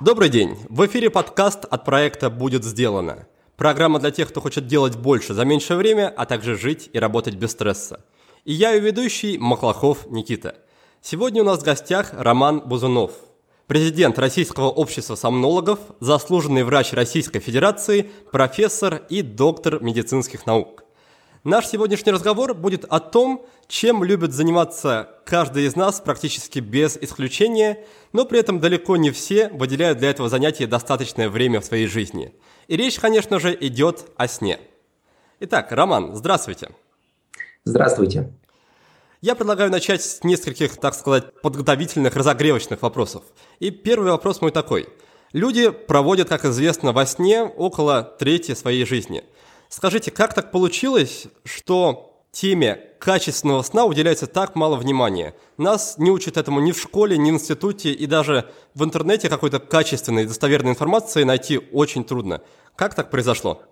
Добрый день! В эфире подкаст от проекта «Будет сделано». Программа для тех, кто хочет делать больше за меньшее время, а также жить и работать без стресса. И я ее ведущий Маклахов Никита – Сегодня у нас в гостях Роман Бузунов, президент Российского общества сомнологов, заслуженный врач Российской Федерации, профессор и доктор медицинских наук. Наш сегодняшний разговор будет о том, чем любит заниматься каждый из нас практически без исключения, но при этом далеко не все выделяют для этого занятия достаточное время в своей жизни. И речь, конечно же, идет о сне. Итак, Роман, здравствуйте. Здравствуйте. Я предлагаю начать с нескольких, так сказать, подготовительных, разогревочных вопросов. И первый вопрос мой такой. Люди проводят, как известно, во сне около трети своей жизни. Скажите, как так получилось, что теме качественного сна уделяется так мало внимания? Нас не учат этому ни в школе, ни в институте, и даже в интернете какой-то качественной, достоверной информации найти очень трудно. Как так произошло?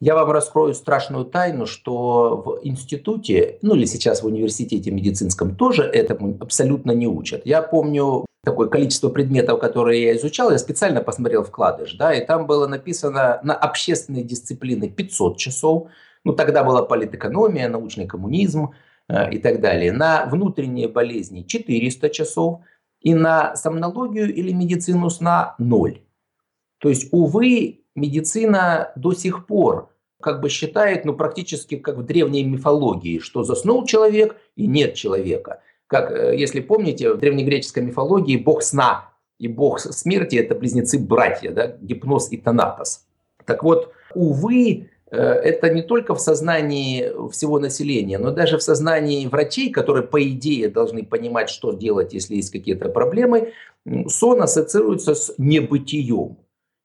Я вам раскрою страшную тайну, что в институте, ну или сейчас в университете медицинском тоже этому абсолютно не учат. Я помню такое количество предметов, которые я изучал, я специально посмотрел вкладыш, да, и там было написано на общественные дисциплины 500 часов, ну тогда была политэкономия, научный коммунизм э, и так далее, на внутренние болезни 400 часов и на сомнологию или медицину сна 0. То есть, увы, медицина до сих пор как бы считает, ну, практически как в древней мифологии, что заснул человек и нет человека. Как, э, если помните, в древнегреческой мифологии бог сна и бог смерти – это близнецы-братья, да, гипноз и танатос. Так вот, увы, э, это не только в сознании всего населения, но даже в сознании врачей, которые, по идее, должны понимать, что делать, если есть какие-то проблемы, сон ассоциируется с небытием.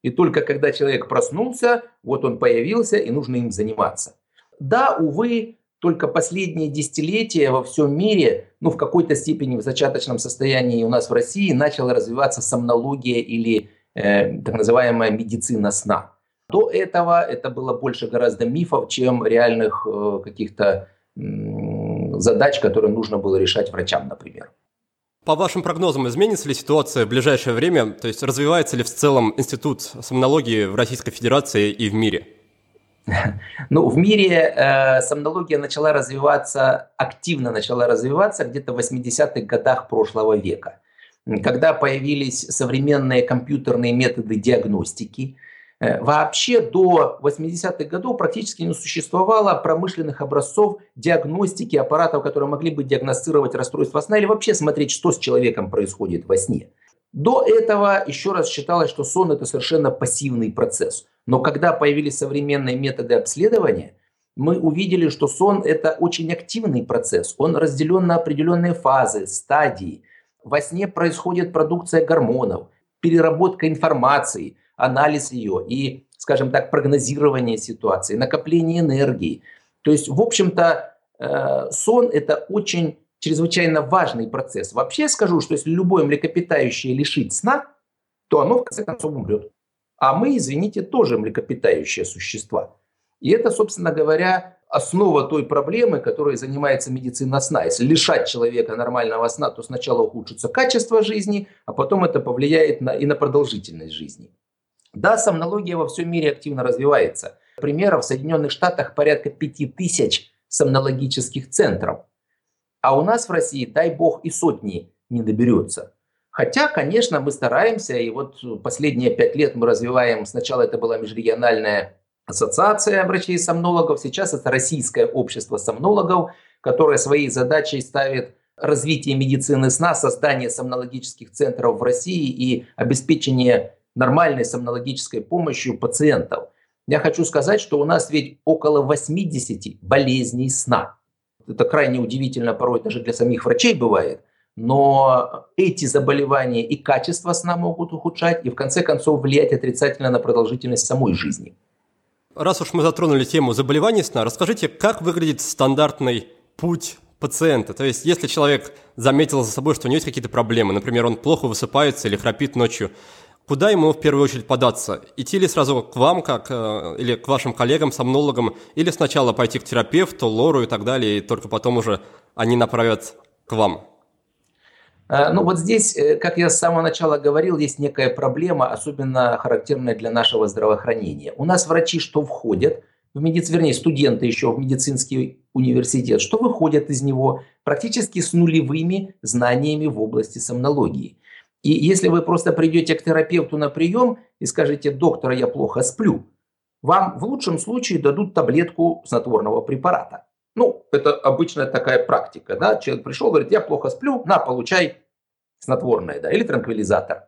И только когда человек проснулся, вот он появился, и нужно им заниматься. Да, увы, только последние десятилетия во всем мире, ну, в какой-то степени в зачаточном состоянии у нас в России начала развиваться сомнология или э, так называемая медицина сна. До этого это было больше гораздо мифов, чем реальных э, каких-то э, задач, которые нужно было решать врачам, например. По вашим прогнозам, изменится ли ситуация в ближайшее время? То есть развивается ли в целом институт сомнологии в Российской Федерации и в мире? Ну, в мире э, сомнология начала развиваться, активно начала развиваться где-то в 80-х годах прошлого века, когда появились современные компьютерные методы диагностики, Э, вообще до 80-х годов практически не существовало промышленных образцов диагностики аппаратов, которые могли бы диагностировать расстройство сна или вообще смотреть, что с человеком происходит во сне. До этого еще раз считалось, что сон это совершенно пассивный процесс. Но когда появились современные методы обследования, мы увидели, что сон это очень активный процесс. Он разделен на определенные фазы, стадии. Во сне происходит продукция гормонов, переработка информации – анализ ее и, скажем так, прогнозирование ситуации, накопление энергии. То есть, в общем-то, э, сон – это очень чрезвычайно важный процесс. Вообще скажу, что если любое млекопитающее лишить сна, то оно в конце концов умрет. А мы, извините, тоже млекопитающие существа. И это, собственно говоря, основа той проблемы, которой занимается медицина сна. Если лишать человека нормального сна, то сначала ухудшится качество жизни, а потом это повлияет на, и на продолжительность жизни. Да, сомнология во всем мире активно развивается. Примеров в Соединенных Штатах порядка 5000 сомнологических центров. А у нас в России, дай бог, и сотни не доберется. Хотя, конечно, мы стараемся, и вот последние пять лет мы развиваем, сначала это была межрегиональная ассоциация врачей-сомнологов, сейчас это Российское общество сомнологов, которое своей задачей ставит развитие медицины сна, создание сомнологических центров в России и обеспечение нормальной сомнологической помощью пациентов. Я хочу сказать, что у нас ведь около 80 болезней сна. Это крайне удивительно порой даже для самих врачей бывает. Но эти заболевания и качество сна могут ухудшать, и в конце концов влиять отрицательно на продолжительность самой жизни. Раз уж мы затронули тему заболеваний сна, расскажите, как выглядит стандартный путь пациента. То есть, если человек заметил за собой, что у него есть какие-то проблемы, например, он плохо высыпается или храпит ночью, куда ему в первую очередь податься? Идти ли сразу к вам, как, э, или к вашим коллегам, сомнологам, или сначала пойти к терапевту, лору и так далее, и только потом уже они направят к вам? Э, ну вот здесь, э, как я с самого начала говорил, есть некая проблема, особенно характерная для нашего здравоохранения. У нас врачи что входят – в медицин, вернее, студенты еще в медицинский университет, что выходят из него практически с нулевыми знаниями в области сомнологии. И если вы просто придете к терапевту на прием и скажете, доктор, я плохо сплю, вам в лучшем случае дадут таблетку снотворного препарата. Ну, это обычная такая практика, да, человек пришел, говорит, я плохо сплю, на, получай снотворное, да, или транквилизатор.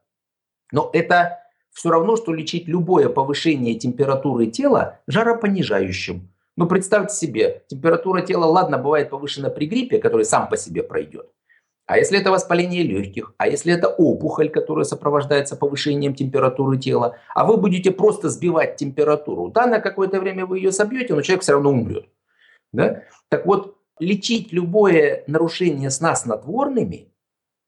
Но это все равно, что лечить любое повышение температуры тела жаропонижающим. Но представьте себе, температура тела, ладно, бывает повышена при гриппе, который сам по себе пройдет. А если это воспаление легких, а если это опухоль, которая сопровождается повышением температуры тела, а вы будете просто сбивать температуру, да, на какое-то время вы ее собьете, но человек все равно умрет. Да? Так вот, лечить любое нарушение сна снотворными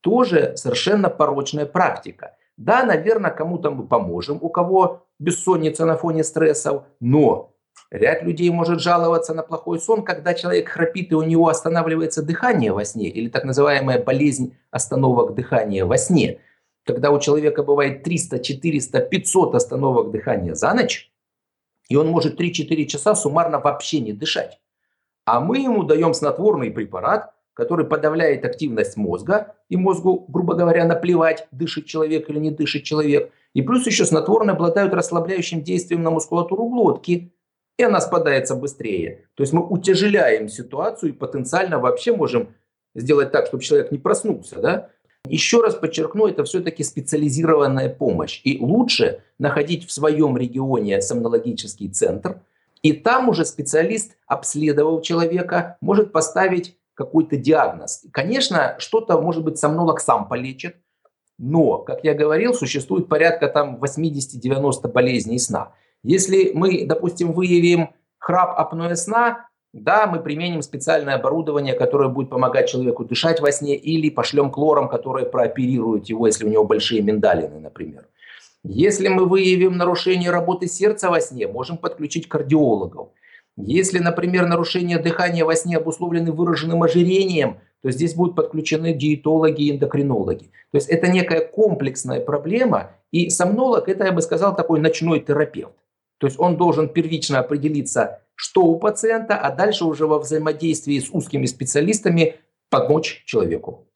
тоже совершенно порочная практика. Да, наверное, кому-то мы поможем, у кого бессонница на фоне стрессов, но ряд людей может жаловаться на плохой сон, когда человек храпит и у него останавливается дыхание во сне, или так называемая болезнь остановок дыхания во сне. Когда у человека бывает 300, 400, 500 остановок дыхания за ночь, и он может 3-4 часа суммарно вообще не дышать. А мы ему даем снотворный препарат, который подавляет активность мозга, и мозгу, грубо говоря, наплевать, дышит человек или не дышит человек. И плюс еще снотворные обладают расслабляющим действием на мускулатуру глотки, и она спадается быстрее. То есть мы утяжеляем ситуацию и потенциально вообще можем сделать так, чтобы человек не проснулся. Да? Еще раз подчеркну, это все-таки специализированная помощь. И лучше находить в своем регионе сомнологический центр, и там уже специалист, обследовав человека, может поставить какой-то диагноз. Конечно, что-то, может быть, сомнолог сам полечит, но, как я говорил, существует порядка там 80-90 болезней сна. Если мы, допустим, выявим храп апноэ сна, да, мы применим специальное оборудование, которое будет помогать человеку дышать во сне, или пошлем к лорам, которые прооперируют его, если у него большие миндалины, например. Если мы выявим нарушение работы сердца во сне, можем подключить кардиологов. Если, например, нарушение дыхания во сне обусловлены выраженным ожирением, то здесь будут подключены диетологи и эндокринологи. То есть это некая комплексная проблема, и сомнолог – это, я бы сказал, такой ночной терапевт. То есть он должен первично определиться, что у пациента, а дальше уже во взаимодействии с узкими специалистами помочь человеку.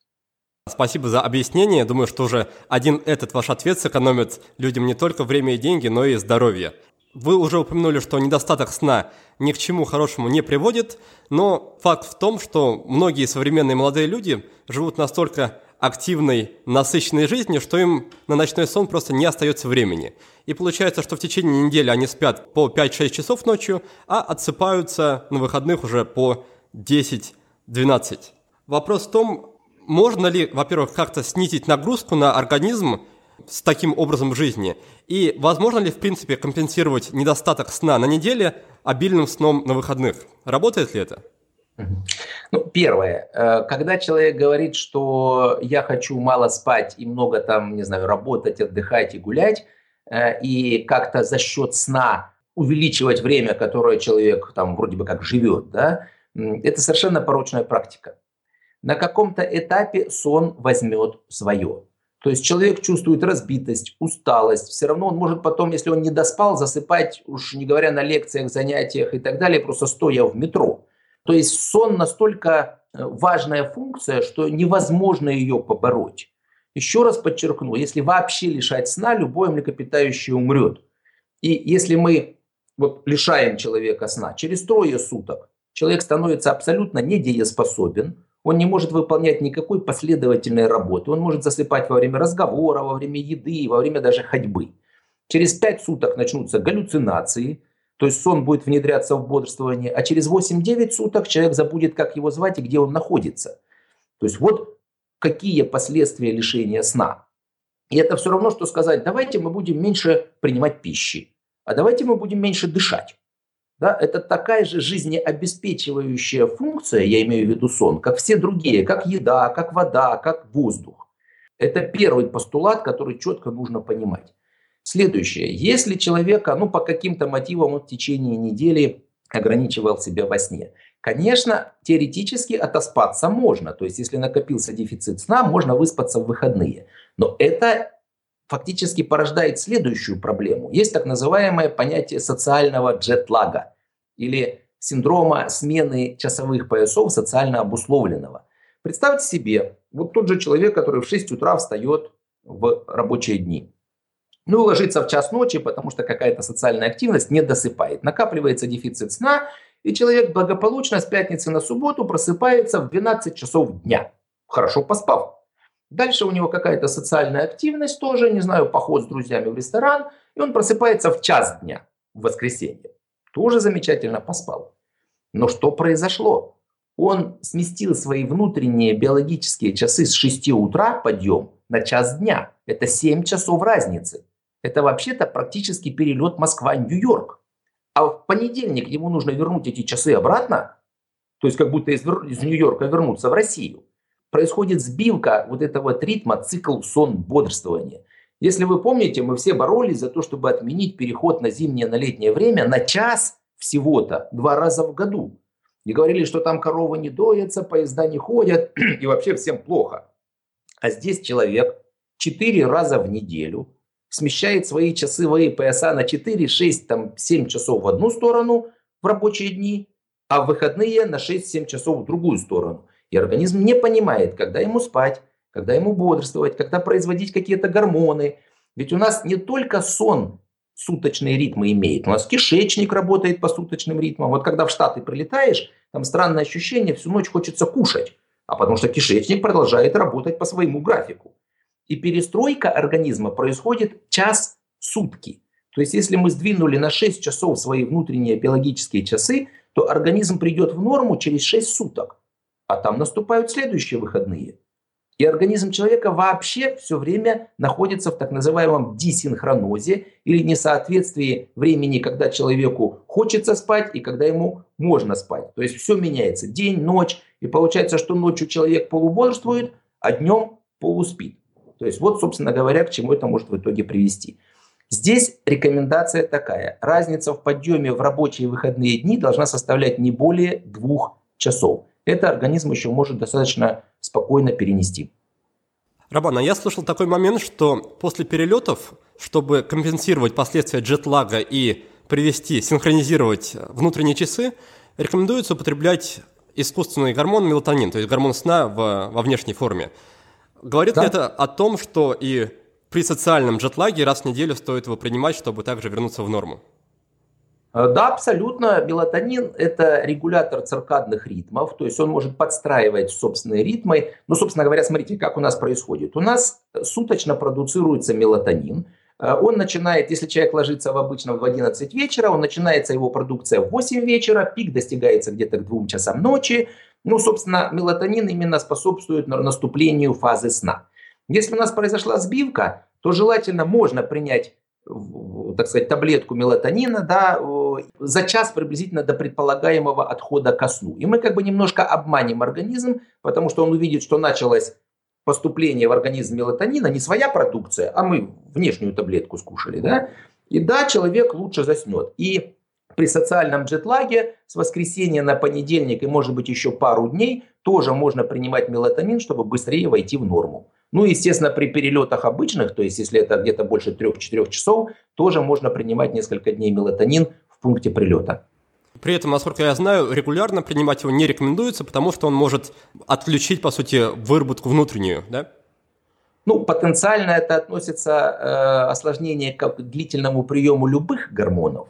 Спасибо за объяснение. Думаю, что уже один этот ваш ответ сэкономит людям не только время и деньги, но и здоровье. Вы уже упомянули, что недостаток сна ни к чему хорошему не приводит, но факт в том, что многие современные молодые люди живут настолько активной, насыщенной жизнью, что им на ночной сон просто не остается времени. И получается, что в течение недели они спят по 5-6 часов ночью, а отсыпаются на выходных уже по 10-12. Вопрос в том, можно ли, во-первых, как-то снизить нагрузку на организм с таким образом жизни? И возможно ли, в принципе, компенсировать недостаток сна на неделе обильным сном на выходных? Работает ли это? Ну, первое, э, когда человек говорит, что я хочу мало спать и много там, не знаю, работать, отдыхать и гулять, э, и как-то за счет сна увеличивать время, которое человек там вроде бы как живет, да, это совершенно порочная практика. На каком-то этапе сон возьмет свое. То есть человек чувствует разбитость, усталость. Все равно он может потом, если он не доспал, засыпать, уж не говоря на лекциях, занятиях и так далее, просто стоя в метро. То есть сон настолько э, важная функция, что невозможно ее побороть. Еще раз подчеркну, если вообще лишать сна, любое млекопитающее умрет. И если мы вот лишаем человека сна, через трое суток человек становится абсолютно недееспособен, он не может выполнять никакой последовательной работы. Он может засыпать во время разговора, во время еды, во время даже ходьбы. Через 5 суток начнутся галлюцинации, то есть сон будет внедряться в бодрствование, а через 8-9 суток человек забудет, как его звать и где он находится. То есть вот какие последствия лишения сна. И это все равно, что сказать, давайте мы будем меньше принимать пищи, а давайте мы будем меньше дышать. Да, это такая же жизнеобеспечивающая функция, я имею в виду сон, как все другие, как еда, как вода, как воздух. Это первый постулат, который четко нужно понимать. Следующее. Если человека, ну, по каким-то мотивам он в течение недели ограничивал себя во сне, конечно, теоретически отоспаться можно. То есть, если накопился дефицит сна, можно выспаться в выходные. Но это фактически порождает следующую проблему. Есть так называемое понятие социального джетлага или синдрома смены часовых поясов социально обусловленного. Представьте себе, вот тот же человек, который в 6 утра встает в рабочие дни. Ну, ложится в час ночи, потому что какая-то социальная активность не досыпает. Накапливается дефицит сна, и человек благополучно с пятницы на субботу просыпается в 12 часов дня, хорошо поспав. Дальше у него какая-то социальная активность тоже, не знаю, поход с друзьями в ресторан, и он просыпается в час дня в воскресенье. Тоже замечательно поспал. Но что произошло? Он сместил свои внутренние биологические часы с 6 утра подъем на час дня. Это 7 часов разницы. Это вообще-то практически перелет Москва-Нью-Йорк. А в понедельник ему нужно вернуть эти часы обратно, то есть как будто из, из Нью-Йорка вернуться в Россию происходит сбивка вот этого ритма, цикл сон, бодрствования. Если вы помните, мы все боролись за то, чтобы отменить переход на зимнее, на летнее время на час всего-то, два раза в году. И говорили, что там коровы не доятся, поезда не ходят, и вообще всем плохо. А здесь человек четыре раза в неделю смещает свои часовые пояса на 4, 6, там, 7 часов в одну сторону в рабочие дни, а в выходные на 6-7 часов в другую сторону. И организм не понимает, когда ему спать, когда ему бодрствовать, когда производить какие-то гормоны. Ведь у нас не только сон суточные ритмы имеет, у нас кишечник работает по суточным ритмам. Вот когда в Штаты прилетаешь, там странное ощущение, всю ночь хочется кушать, а потому что кишечник продолжает работать по своему графику. И перестройка организма происходит час сутки. То есть если мы сдвинули на 6 часов свои внутренние биологические часы, то организм придет в норму через 6 суток а там наступают следующие выходные. И организм человека вообще все время находится в так называемом дисинхронозе или несоответствии времени, когда человеку хочется спать и когда ему можно спать. То есть все меняется. День, ночь. И получается, что ночью человек полубодрствует, а днем полуспит. То есть вот, собственно говоря, к чему это может в итоге привести. Здесь рекомендация такая. Разница в подъеме в рабочие выходные дни должна составлять не более двух часов это организм еще может достаточно спокойно перенести. Рабан, а я слышал такой момент, что после перелетов, чтобы компенсировать последствия джетлага и привести, синхронизировать внутренние часы, рекомендуется употреблять искусственный гормон мелатонин, то есть гормон сна в, во внешней форме. Говорит да. ли это о том, что и при социальном джетлаге раз в неделю стоит его принимать, чтобы также вернуться в норму? Э, да, абсолютно. Мелатонин – это регулятор циркадных ритмов, то есть он может подстраивать собственные ритмы. Ну, собственно говоря, смотрите, как у нас происходит. У нас суточно продуцируется мелатонин. Э, он начинает, если человек ложится в обычно в 11 вечера, он начинается его продукция в 8 вечера, пик достигается где-то к 2 часам ночи. Ну, собственно, мелатонин именно способствует наступлению фазы сна. Если у нас произошла сбивка, то желательно можно принять так сказать, таблетку мелатонина, да, за час приблизительно до предполагаемого отхода ко сну. И мы как бы немножко обманем организм, потому что он увидит, что началось поступление в организм мелатонина, не своя продукция, а мы внешнюю таблетку скушали, да, и да, человек лучше заснет. И при социальном джетлаге с воскресенья на понедельник и может быть еще пару дней тоже можно принимать мелатонин, чтобы быстрее войти в норму. Ну, естественно, при перелетах обычных, то есть если это где-то больше 3-4 часов, тоже можно принимать несколько дней мелатонин пункте прилета. При этом, насколько я знаю, регулярно принимать его не рекомендуется, потому что он может отключить, по сути, выработку внутреннюю, да? Ну, потенциально это относится э, осложнение к длительному приему любых гормонов,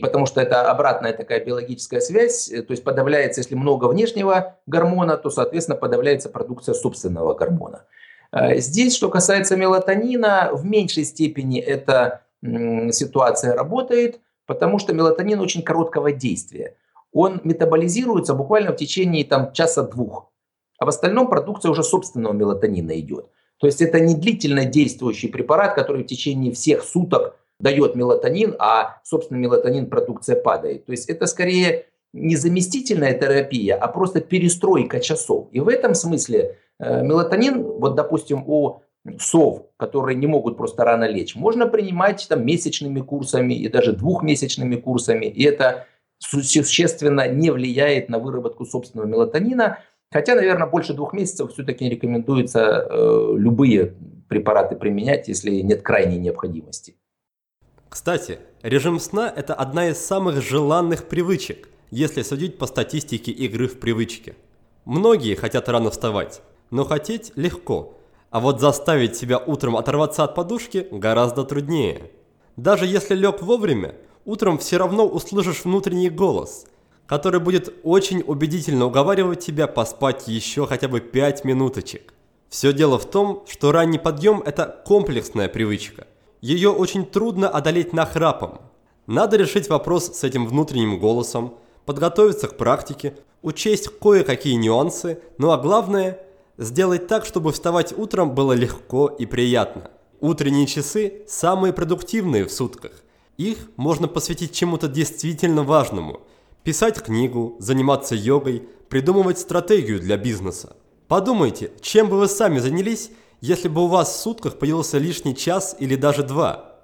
потому что это обратная такая биологическая связь, то есть подавляется, если много внешнего гормона, то, соответственно, подавляется продукция собственного гормона. Э, здесь, что касается мелатонина, в меньшей степени эта ситуация работает, потому что мелатонин очень короткого действия. Он метаболизируется буквально в течение там, часа-двух. а в остальном продукция уже собственного мелатонина идет. То есть это не длительно действующий препарат, который в течение всех суток дает мелатонин, а, собственно, мелатонин продукция падает. То есть это скорее не заместительная терапия, а просто перестройка часов. И в этом смысле э, мелатонин, вот, допустим, у сов, которые не могут просто рано лечь, можно принимать там месячными курсами и даже двухмесячными курсами, и это существенно не влияет на выработку собственного мелатонина, хотя, наверное, больше двух месяцев все-таки рекомендуется э, любые препараты применять, если нет крайней необходимости. Кстати, режим сна – это одна из самых желанных привычек, если судить по статистике игры в привычке. Многие хотят рано вставать, но хотеть легко, а вот заставить себя утром оторваться от подушки гораздо труднее. Даже если лег вовремя, утром все равно услышишь внутренний голос, который будет очень убедительно уговаривать тебя поспать еще хотя бы 5 минуточек. Все дело в том, что ранний подъем – это комплексная привычка. Ее очень трудно одолеть нахрапом. Надо решить вопрос с этим внутренним голосом, подготовиться к практике, учесть кое-какие нюансы, ну а главное – Сделать так, чтобы вставать утром было легко и приятно. Утренние часы самые продуктивные в сутках. Их можно посвятить чему-то действительно важному. Писать книгу, заниматься йогой, придумывать стратегию для бизнеса. Подумайте, чем бы вы сами занялись, если бы у вас в сутках появился лишний час или даже два.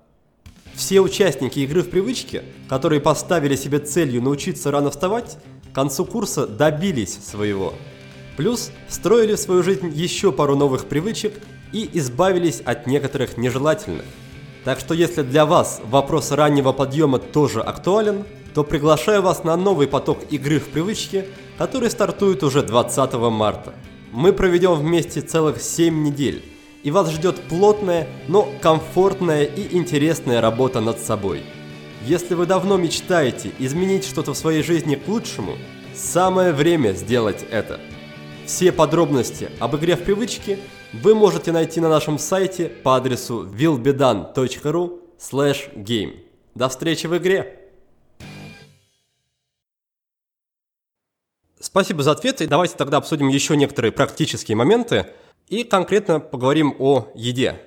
Все участники игры в привычке, которые поставили себе целью научиться рано вставать, к концу курса добились своего. Плюс встроили в свою жизнь еще пару новых привычек и избавились от некоторых нежелательных. Так что если для вас вопрос раннего подъема тоже актуален, то приглашаю вас на новый поток игры в привычке, который стартует уже 20 марта. Мы проведем вместе целых 7 недель, и вас ждет плотная, но комфортная и интересная работа над собой. Если вы давно мечтаете изменить что-то в своей жизни к лучшему, самое время сделать это – все подробности об игре в привычки вы можете найти на нашем сайте по адресу willbedan.ru game. До встречи в игре! Спасибо за ответы. Давайте тогда обсудим еще некоторые практические моменты и конкретно поговорим о еде.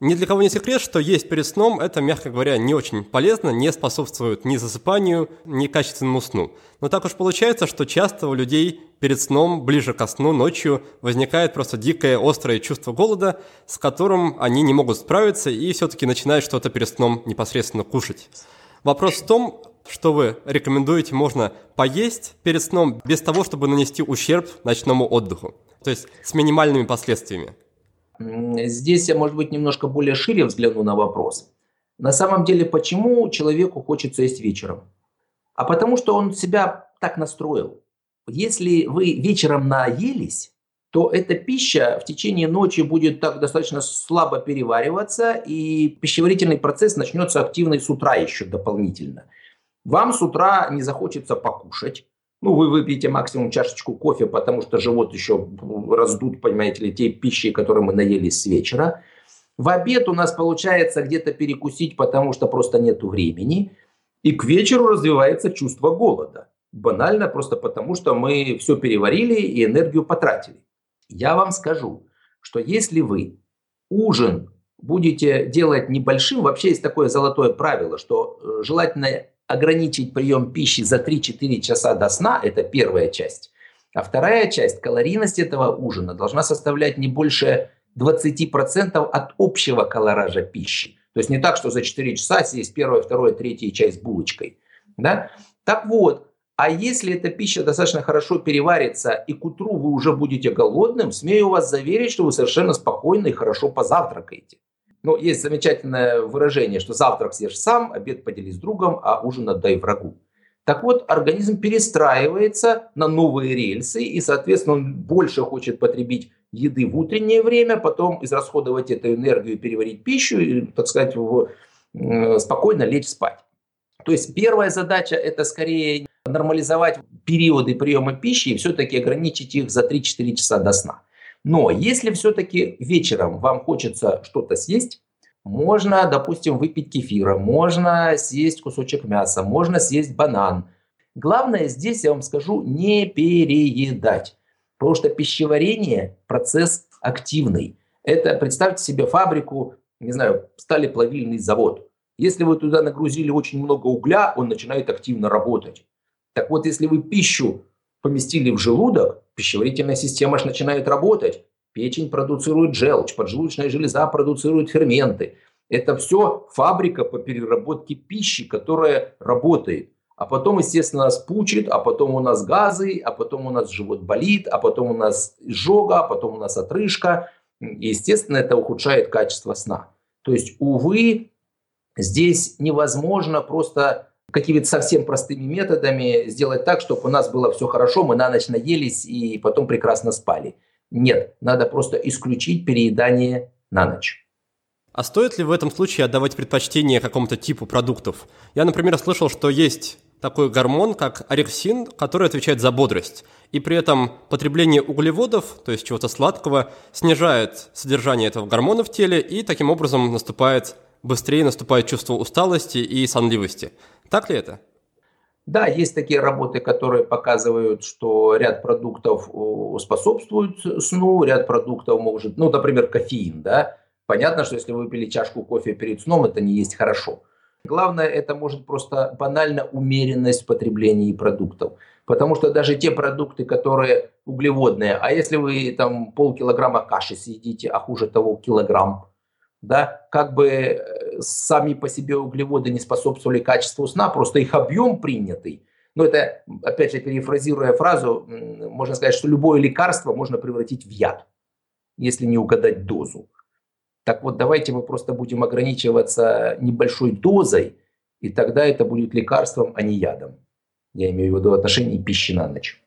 Ни для кого не секрет, что есть перед сном это, мягко говоря, не очень полезно, не способствует ни засыпанию, ни качественному сну. Но так уж получается, что часто у людей перед сном, ближе ко сну, ночью возникает просто дикое, острое чувство голода, с которым они не могут справиться и все-таки начинают что-то перед сном непосредственно кушать. Вопрос в том, что вы рекомендуете можно поесть перед сном без того, чтобы нанести ущерб ночному отдыху, то есть с минимальными последствиями. Здесь я, может быть, немножко более шире взгляну на вопрос. На самом деле, почему человеку хочется есть вечером? А потому что он себя так настроил. Если вы вечером наелись, то эта пища в течение ночи будет так достаточно слабо перевариваться, и пищеварительный процесс начнется активный с утра еще дополнительно. Вам с утра не захочется покушать, ну, вы выпьете максимум чашечку кофе, потому что живот еще раздут, понимаете ли, те пищи, которые мы наелись с вечера. В обед у нас получается где-то перекусить, потому что просто нет времени. И к вечеру развивается чувство голода. Банально просто потому, что мы все переварили и энергию потратили. Я вам скажу, что если вы ужин будете делать небольшим, вообще есть такое золотое правило, что э, желательно ограничить прием пищи за 3-4 часа до сна, это первая часть. А вторая часть, калорийность этого ужина должна составлять не больше 20% от общего колоража пищи. То есть не так, что за 4 часа съесть первая, вторая, третья часть булочкой. Да? Так вот, а если эта пища достаточно хорошо переварится и к утру вы уже будете голодным, смею вас заверить, что вы совершенно спокойно и хорошо позавтракаете. Ну, есть замечательное выражение, что завтрак съешь сам, обед поделись с другом, а ужин отдай врагу. Так вот, организм перестраивается на новые рельсы, и, соответственно, он больше хочет потребить еды в утреннее время, потом израсходовать эту энергию, переварить пищу и, так сказать, в, э, спокойно лечь спать. То есть первая задача – это скорее нормализовать периоды приема пищи и все-таки ограничить их за 3-4 часа до сна. Но если все-таки вечером вам хочется что-то съесть, можно, допустим, выпить кефира, можно съесть кусочек мяса, можно съесть банан. Главное здесь, я вам скажу, не переедать. Потому что пищеварение – процесс активный. Это, представьте себе фабрику, не знаю, сталеплавильный завод. Если вы туда нагрузили очень много угля, он начинает активно работать. Так вот, если вы пищу поместили в желудок, пищеварительная система же начинает работать. Печень продуцирует желчь, поджелудочная железа продуцирует ферменты. Это все фабрика по переработке пищи, которая работает. А потом, естественно, нас пучит, а потом у нас газы, а потом у нас живот болит, а потом у нас изжога, а потом у нас отрыжка. И, естественно, это ухудшает качество сна. То есть, увы, здесь невозможно просто какими-то совсем простыми методами сделать так, чтобы у нас было все хорошо, мы на ночь наелись и потом прекрасно спали. Нет, надо просто исключить переедание на ночь. А стоит ли в этом случае отдавать предпочтение какому-то типу продуктов? Я, например, слышал, что есть такой гормон, как орексин, который отвечает за бодрость. И при этом потребление углеводов, то есть чего-то сладкого, снижает содержание этого гормона в теле, и таким образом наступает быстрее наступает чувство усталости и сонливости. Так ли это? Да, есть такие работы, которые показывают, что ряд продуктов способствуют сну, ряд продуктов может, ну, например, кофеин, да. Понятно, что если вы выпили чашку кофе перед сном, это не есть хорошо. Главное, это может просто банально умеренность в потреблении продуктов. Потому что даже те продукты, которые углеводные, а если вы там полкилограмма каши съедите, а хуже того килограмм, да, как бы э, сами по себе углеводы не способствовали качеству сна, просто их объем принятый. Но это, опять же, перефразируя фразу, можно сказать, что любое лекарство можно превратить в яд, если не угадать дозу. Так вот, давайте мы просто будем ограничиваться небольшой дозой, и тогда это будет лекарством, а не ядом. Я имею в виду в отношении пищи на ночь.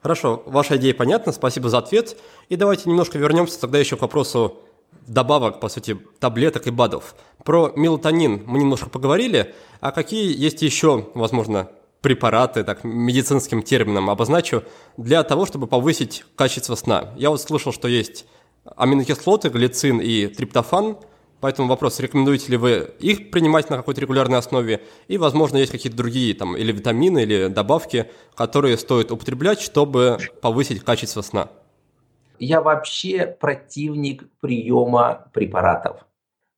Хорошо, ваша идея понятна, спасибо за ответ. И давайте немножко вернемся тогда еще к вопросу добавок, по сути, таблеток и БАДов. Про мелатонин мы немножко поговорили, а какие есть еще, возможно, препараты, так медицинским термином обозначу, для того, чтобы повысить качество сна. Я вот слышал, что есть аминокислоты, глицин и триптофан, поэтому вопрос, рекомендуете ли вы их принимать на какой-то регулярной основе, и, возможно, есть какие-то другие, там, или витамины, или добавки, которые стоит употреблять, чтобы повысить качество сна я вообще противник приема препаратов.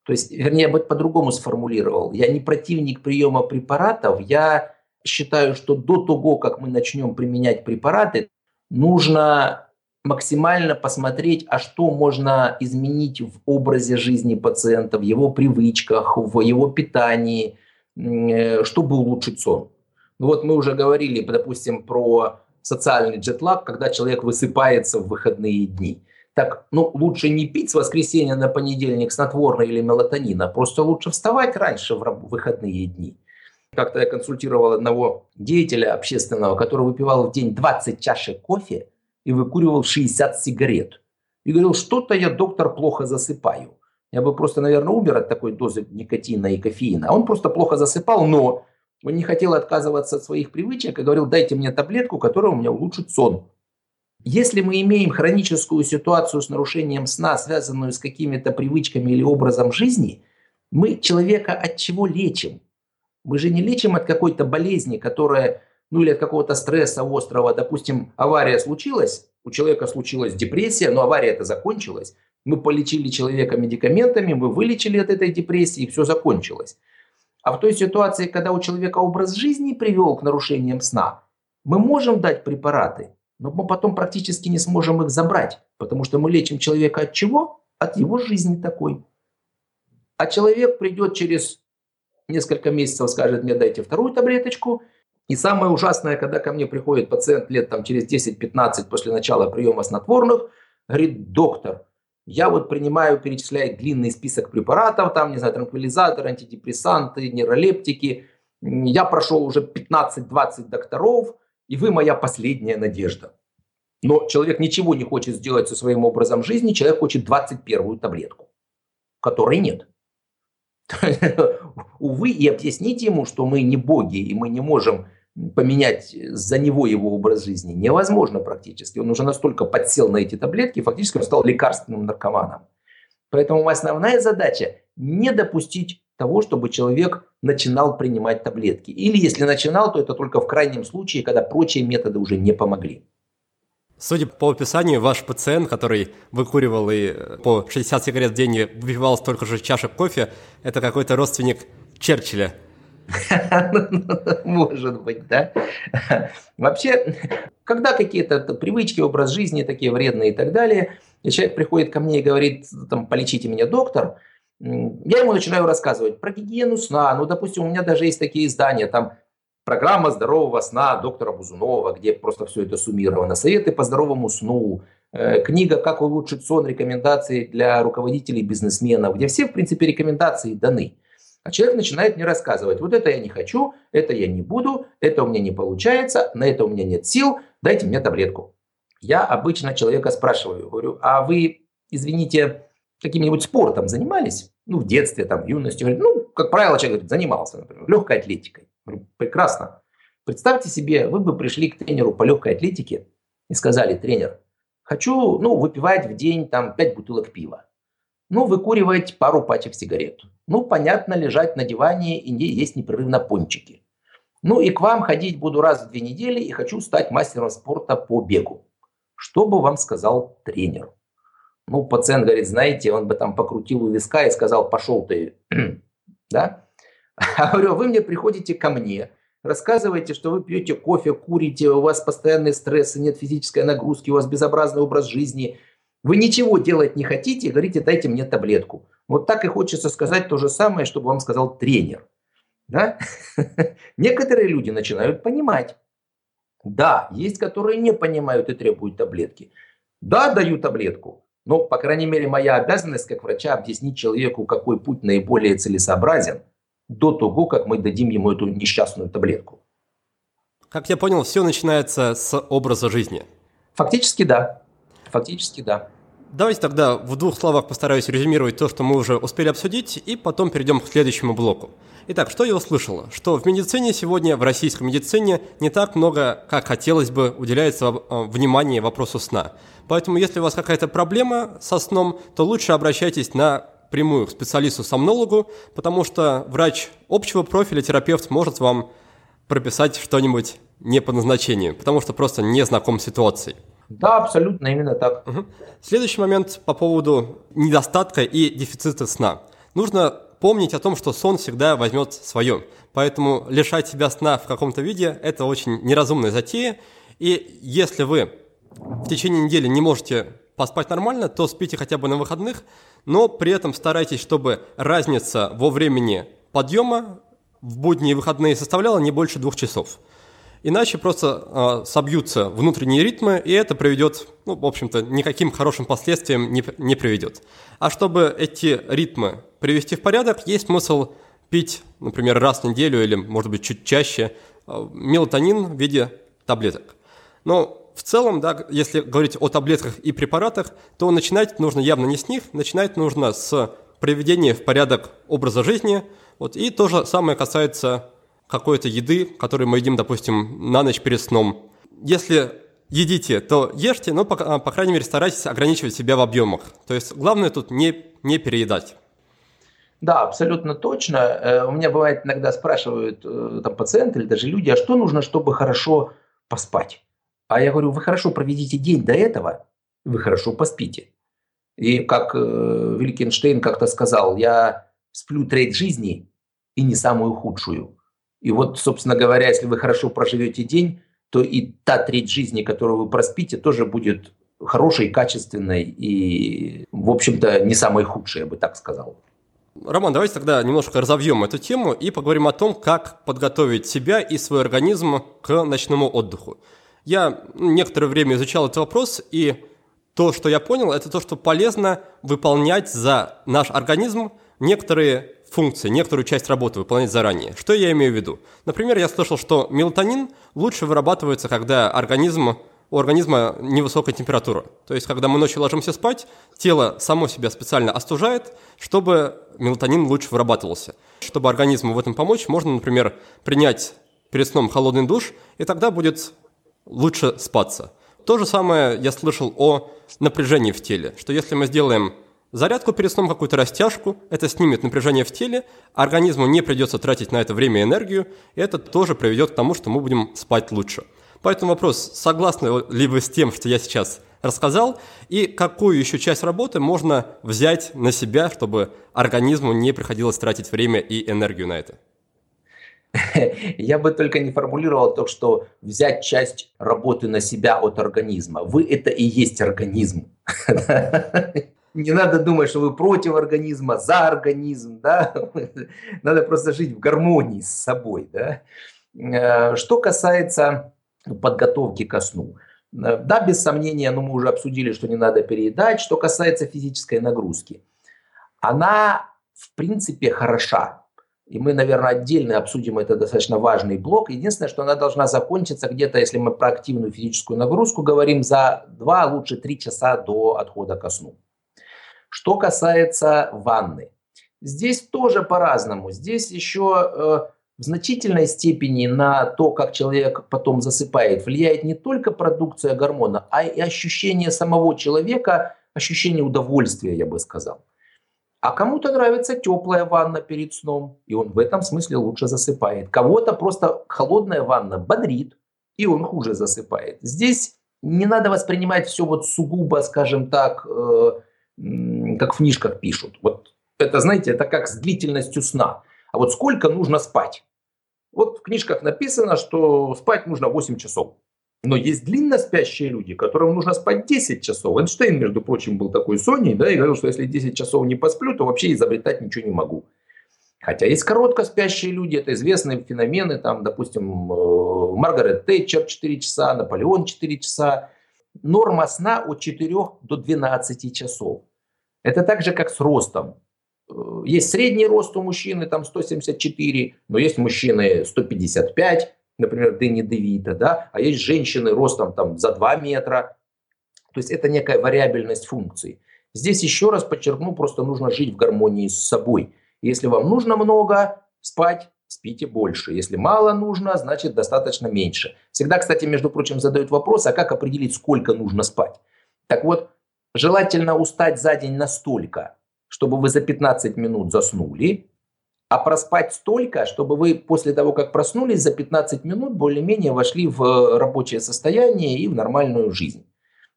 То есть, вернее, я бы по-другому сформулировал. Я не противник приема препаратов. Я считаю, что до того, как мы начнем применять препараты, нужно максимально посмотреть, а что можно изменить в образе жизни пациента, в его привычках, в его питании, э, чтобы улучшить сон. Ну вот мы уже говорили, допустим, про социальный джетлаг, когда человек высыпается в выходные дни. Так, ну, лучше не пить с воскресенья на понедельник снотворное или мелатонина, просто лучше вставать раньше в выходные дни. Как-то я консультировал одного деятеля общественного, который выпивал в день 20 чашек кофе и выкуривал 60 сигарет. И говорил, что-то я, доктор, плохо засыпаю. Я бы просто, наверное, умер от такой дозы никотина и кофеина. Он просто плохо засыпал, но он не хотел отказываться от своих привычек и говорил, дайте мне таблетку, которая у меня улучшит сон. Если мы имеем хроническую ситуацию с нарушением сна, связанную с какими-то привычками или образом жизни, мы человека от чего лечим? Мы же не лечим от какой-то болезни, которая, ну или от какого-то стресса острого. Допустим, авария случилась, у человека случилась депрессия, но авария это закончилась. Мы полечили человека медикаментами, мы вылечили от этой депрессии, и все закончилось. А в той ситуации, когда у человека образ жизни привел к нарушениям сна, мы можем дать препараты, но мы потом практически не сможем их забрать, потому что мы лечим человека от чего? От его жизни такой. А человек придет через несколько месяцев, скажет мне, дайте вторую таблеточку. И самое ужасное, когда ко мне приходит пациент лет там, через 10-15 после начала приема снотворных, говорит, доктор, я вот принимаю, перечисляю длинный список препаратов, там, не знаю, транквилизаторы, антидепрессанты, нейролептики. Я прошел уже 15-20 докторов, и вы моя последняя надежда. Но человек ничего не хочет сделать со своим образом жизни, человек хочет 21-ю таблетку, которой нет. Увы, и объясните ему, что мы не боги, и мы не можем поменять за него его образ жизни невозможно практически. Он уже настолько подсел на эти таблетки, фактически он стал лекарственным наркоманом. Поэтому основная задача не допустить того, чтобы человек начинал принимать таблетки. Или если начинал, то это только в крайнем случае, когда прочие методы уже не помогли. Судя по описанию, ваш пациент, который выкуривал и э, по 60 сигарет в день выпивал столько же чашек кофе, это какой-то родственник Черчилля. Может быть, да. Вообще, когда какие-то привычки, образ жизни такие вредные и так далее, и человек приходит ко мне и говорит, там, полечите меня, доктор, я ему начинаю рассказывать про гигиену сна. Ну, допустим, у меня даже есть такие издания, там Программа здорового сна доктора Бузунова, где просто все это суммировано. Советы по здоровому сну. Э, книга «Как улучшить сон. Рекомендации для руководителей бизнесменов», где все, в принципе, рекомендации даны. А человек начинает мне рассказывать, вот это я не хочу, это я не буду, это у меня не получается, на это у меня нет сил, дайте мне таблетку. Я обычно человека спрашиваю, говорю, а вы, извините, каким-нибудь спортом занимались? Ну, в детстве, там, в юности. ну, как правило, человек говорит, занимался, например, легкой атлетикой. Прекрасно. Представьте себе, вы бы пришли к тренеру по легкой атлетике и сказали, тренер, хочу ну, выпивать в день там, 5 бутылок пива. Ну, выкуривать пару пачек сигарет. Ну, понятно, лежать на диване и не есть непрерывно пончики. Ну, и к вам ходить буду раз в две недели и хочу стать мастером спорта по бегу. Что бы вам сказал тренер? Ну, пациент говорит, знаете, он бы там покрутил у виска и сказал, пошел ты. да? А говорю, вы мне приходите ко мне, рассказываете, что вы пьете кофе, курите, у вас постоянные стрессы, нет физической нагрузки, у вас безобразный образ жизни. Вы ничего делать не хотите, говорите, дайте мне таблетку. Вот так и хочется сказать то же самое, чтобы вам сказал тренер. Да? Некоторые люди начинают понимать. Да, есть, которые не понимают и требуют таблетки. Да, даю таблетку. Но, по крайней мере, моя обязанность как врача объяснить человеку, какой путь наиболее целесообразен – до того, как мы дадим ему эту несчастную таблетку. Как я понял, все начинается с образа жизни. Фактически да. Фактически да. Давайте тогда в двух словах постараюсь резюмировать то, что мы уже успели обсудить, и потом перейдем к следующему блоку. Итак, что я услышал? Что в медицине сегодня, в российской медицине, не так много, как хотелось бы, уделяется э, внимания вопросу сна. Поэтому, если у вас какая-то проблема со сном, то лучше обращайтесь на прямую к специалисту-сомнологу, потому что врач общего профиля, терапевт, может вам прописать что-нибудь не по назначению, потому что просто не знаком с ситуацией. Да, абсолютно, именно так. Угу. Следующий момент по поводу недостатка и дефицита сна. Нужно помнить о том, что сон всегда возьмет свое. Поэтому лишать себя сна в каком-то виде – это очень неразумная затея. И если вы в течение недели не можете поспать нормально, то спите хотя бы на выходных, но при этом старайтесь, чтобы разница во времени подъема в будние и выходные составляла не больше двух часов. Иначе просто э, собьются внутренние ритмы, и это приведет, ну, в общем-то, никаким хорошим последствиям не, не приведет. А чтобы эти ритмы привести в порядок, есть смысл пить, например, раз в неделю или, может быть, чуть чаще э, мелатонин в виде таблеток. Но в целом, да, если говорить о таблетках и препаратах, то начинать нужно явно не с них, начинать нужно с приведения в порядок образа жизни. Вот, и то же самое касается какой-то еды, которую мы едим, допустим, на ночь перед сном. Если едите, то ешьте, но, по, по крайней мере, старайтесь ограничивать себя в объемах. То есть главное тут не, не переедать. Да, абсолютно точно. Э, у меня бывает иногда спрашивают э, там, пациенты или даже люди, а что нужно, чтобы хорошо поспать? А я говорю, вы хорошо проведите день до этого, вы хорошо поспите. И как э, Вилькенштейн как-то сказал, я сплю треть жизни и не самую худшую. И вот, собственно говоря, если вы хорошо проживете день, то и та треть жизни, которую вы проспите, тоже будет хорошей, качественной и, в общем-то, не самой худшей, я бы так сказал. Роман, давайте тогда немножко разовьем эту тему и поговорим о том, как подготовить себя и свой организм к ночному отдыху. Я некоторое время изучал этот вопрос, и то, что я понял, это то, что полезно выполнять за наш организм некоторые функции, некоторую часть работы выполнять заранее. Что я имею в виду? Например, я слышал, что мелатонин лучше вырабатывается, когда организм, у организма невысокая температура. То есть, когда мы ночью ложимся спать, тело само себя специально остужает, чтобы мелатонин лучше вырабатывался. Чтобы организму в этом помочь, можно, например, принять перед сном холодный душ, и тогда будет лучше спаться. То же самое я слышал о напряжении в теле, что если мы сделаем зарядку перед сном, какую-то растяжку, это снимет напряжение в теле, организму не придется тратить на это время и энергию, и это тоже приведет к тому, что мы будем спать лучше. Поэтому вопрос, согласны ли вы с тем, что я сейчас рассказал, и какую еще часть работы можно взять на себя, чтобы организму не приходилось тратить время и энергию на это? Я бы только не формулировал то, что взять часть работы на себя от организма. Вы это и есть организм. Не надо думать, что вы против организма, за организм. Да? Надо просто жить в гармонии с собой. Да? Э, что касается подготовки ко сну. Э, да, без сомнения, но мы уже обсудили, что не надо переедать. Что касается физической нагрузки. Она, в принципе, хороша и мы, наверное, отдельно обсудим это достаточно важный блок. Единственное, что она должна закончиться где-то, если мы про активную физическую нагрузку говорим, за 2, а лучше 3 часа до отхода ко сну. Что касается ванны. Здесь тоже по-разному. Здесь еще э, в значительной степени на то, как человек потом засыпает, влияет не только продукция гормона, а и ощущение самого человека, ощущение удовольствия, я бы сказал. А кому-то нравится теплая ванна перед сном, и он в этом смысле лучше засыпает. Кого-то просто холодная ванна бодрит, и он хуже засыпает. Здесь не надо воспринимать все вот сугубо, скажем так, э, как в книжках пишут. Вот это, знаете, это как с длительностью сна. А вот сколько нужно спать? Вот в книжках написано, что спать нужно 8 часов. Но есть длинно спящие люди, которым нужно спать 10 часов. Эйнштейн, между прочим, был такой Соней, да, и говорил, что если 10 часов не посплю, то вообще изобретать ничего не могу. Хотя есть коротко спящие люди, это известные феномены, там, допустим, э, Маргарет Тэтчер 4 часа, Наполеон 4 часа. Норма сна от 4 до 12 часов. Это так же, как с ростом. Э, есть средний рост у мужчины, там 174, но есть мужчины 155, например, Дэнни Девита, да, а есть женщины ростом там за 2 метра. То есть это некая вариабельность функций. Здесь еще раз подчеркну, просто нужно жить в гармонии с собой. Если вам нужно много спать, спите больше. Если мало нужно, значит достаточно меньше. Всегда, кстати, между прочим, задают вопрос, а как определить, сколько нужно спать? Так вот, желательно устать за день настолько, чтобы вы за 15 минут заснули, а проспать столько, чтобы вы после того, как проснулись, за 15 минут более-менее вошли в рабочее состояние и в нормальную жизнь.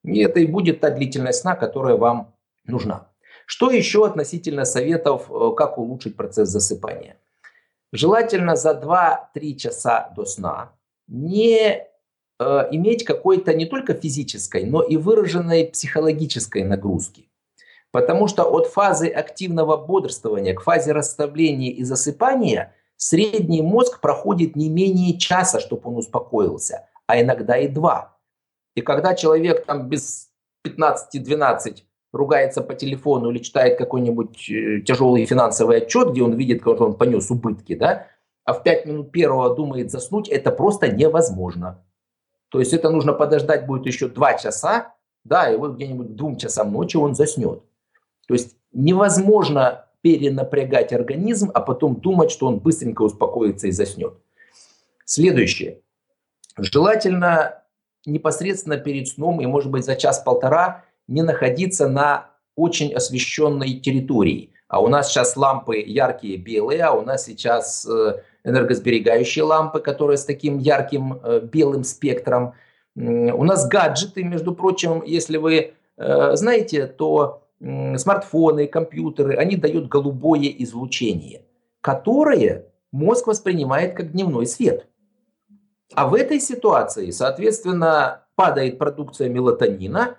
И это и будет та длительность сна, которая вам нужна. Что еще относительно советов, э, как улучшить процесс засыпания? Желательно за 2-3 часа до сна не э, иметь какой-то не только физической, но и выраженной психологической нагрузки. Потому что от фазы активного бодрствования к фазе расслабления и засыпания средний мозг проходит не менее часа, чтобы он успокоился, а иногда и два. И когда человек там без 15-12 ругается по телефону или читает какой-нибудь э, тяжелый финансовый отчет, где он видит, как он понес убытки, да, а в 5 минут первого думает заснуть, это просто невозможно. То есть это нужно подождать будет еще 2 часа, да, и вот где-нибудь к 2 часам ночи он заснет. То есть невозможно перенапрягать организм, а потом думать, что он быстренько успокоится и заснет. Следующее. Желательно непосредственно перед сном и, может быть, за час-полтора не находиться на очень освещенной территории. А у нас сейчас лампы яркие белые, а у нас сейчас э, энергосберегающие лампы, которые с таким ярким э, белым спектром. У нас гаджеты, между прочим, если вы э, знаете, то смартфоны, компьютеры, они дают голубое излучение, которое мозг воспринимает как дневной свет. А в этой ситуации, соответственно, падает продукция мелатонина,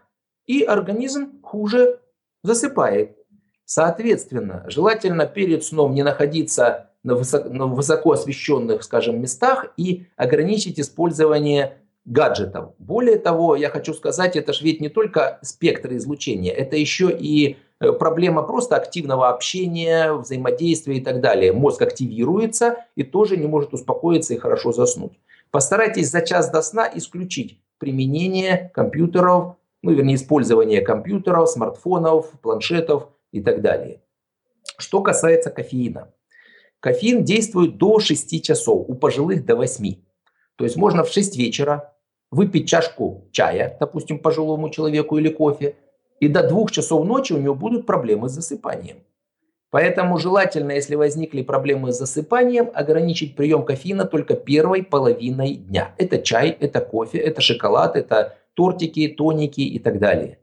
и организм хуже засыпает. Соответственно, желательно перед сном не находиться на высоко, на высоко освещенных, скажем, местах и ограничить использование гаджетов. Более того, я хочу сказать, это же ведь не только спектр излучения, это еще и э, проблема просто активного общения, взаимодействия и так далее. Мозг активируется и тоже не может успокоиться и хорошо заснуть. Постарайтесь за час до сна исключить применение компьютеров, ну, вернее, использование компьютеров, смартфонов, планшетов и так далее. Что касается кофеина. Кофеин действует до 6 часов, у пожилых до 8. То есть можно в 6 вечера выпить чашку чая, допустим, пожилому человеку или кофе, и до двух часов ночи у него будут проблемы с засыпанием. Поэтому желательно, если возникли проблемы с засыпанием, ограничить прием кофеина только первой половиной дня. Это чай, это кофе, это шоколад, это тортики, тоники и так далее.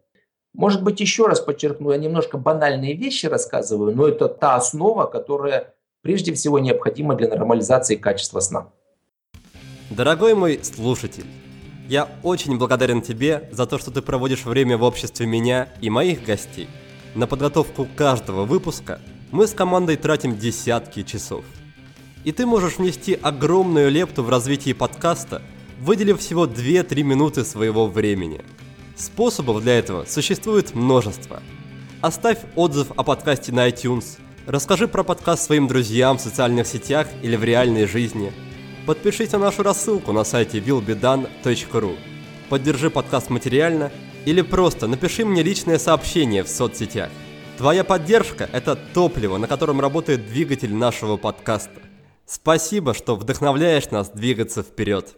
Может быть, еще раз подчеркну, я немножко банальные вещи рассказываю, но это та основа, которая прежде всего необходима для нормализации качества сна. Дорогой мой слушатель, я очень благодарен тебе за то, что ты проводишь время в обществе меня и моих гостей. На подготовку каждого выпуска мы с командой тратим десятки часов. И ты можешь внести огромную лепту в развитие подкаста, выделив всего 2-3 минуты своего времени. Способов для этого существует множество. Оставь отзыв о подкасте на iTunes, расскажи про подкаст своим друзьям в социальных сетях или в реальной жизни. Подпишись на нашу рассылку на сайте willbedone.ru. Поддержи подкаст материально или просто напиши мне личное сообщение в соцсетях. Твоя поддержка – это топливо, на котором работает двигатель нашего подкаста. Спасибо, что вдохновляешь нас двигаться вперед.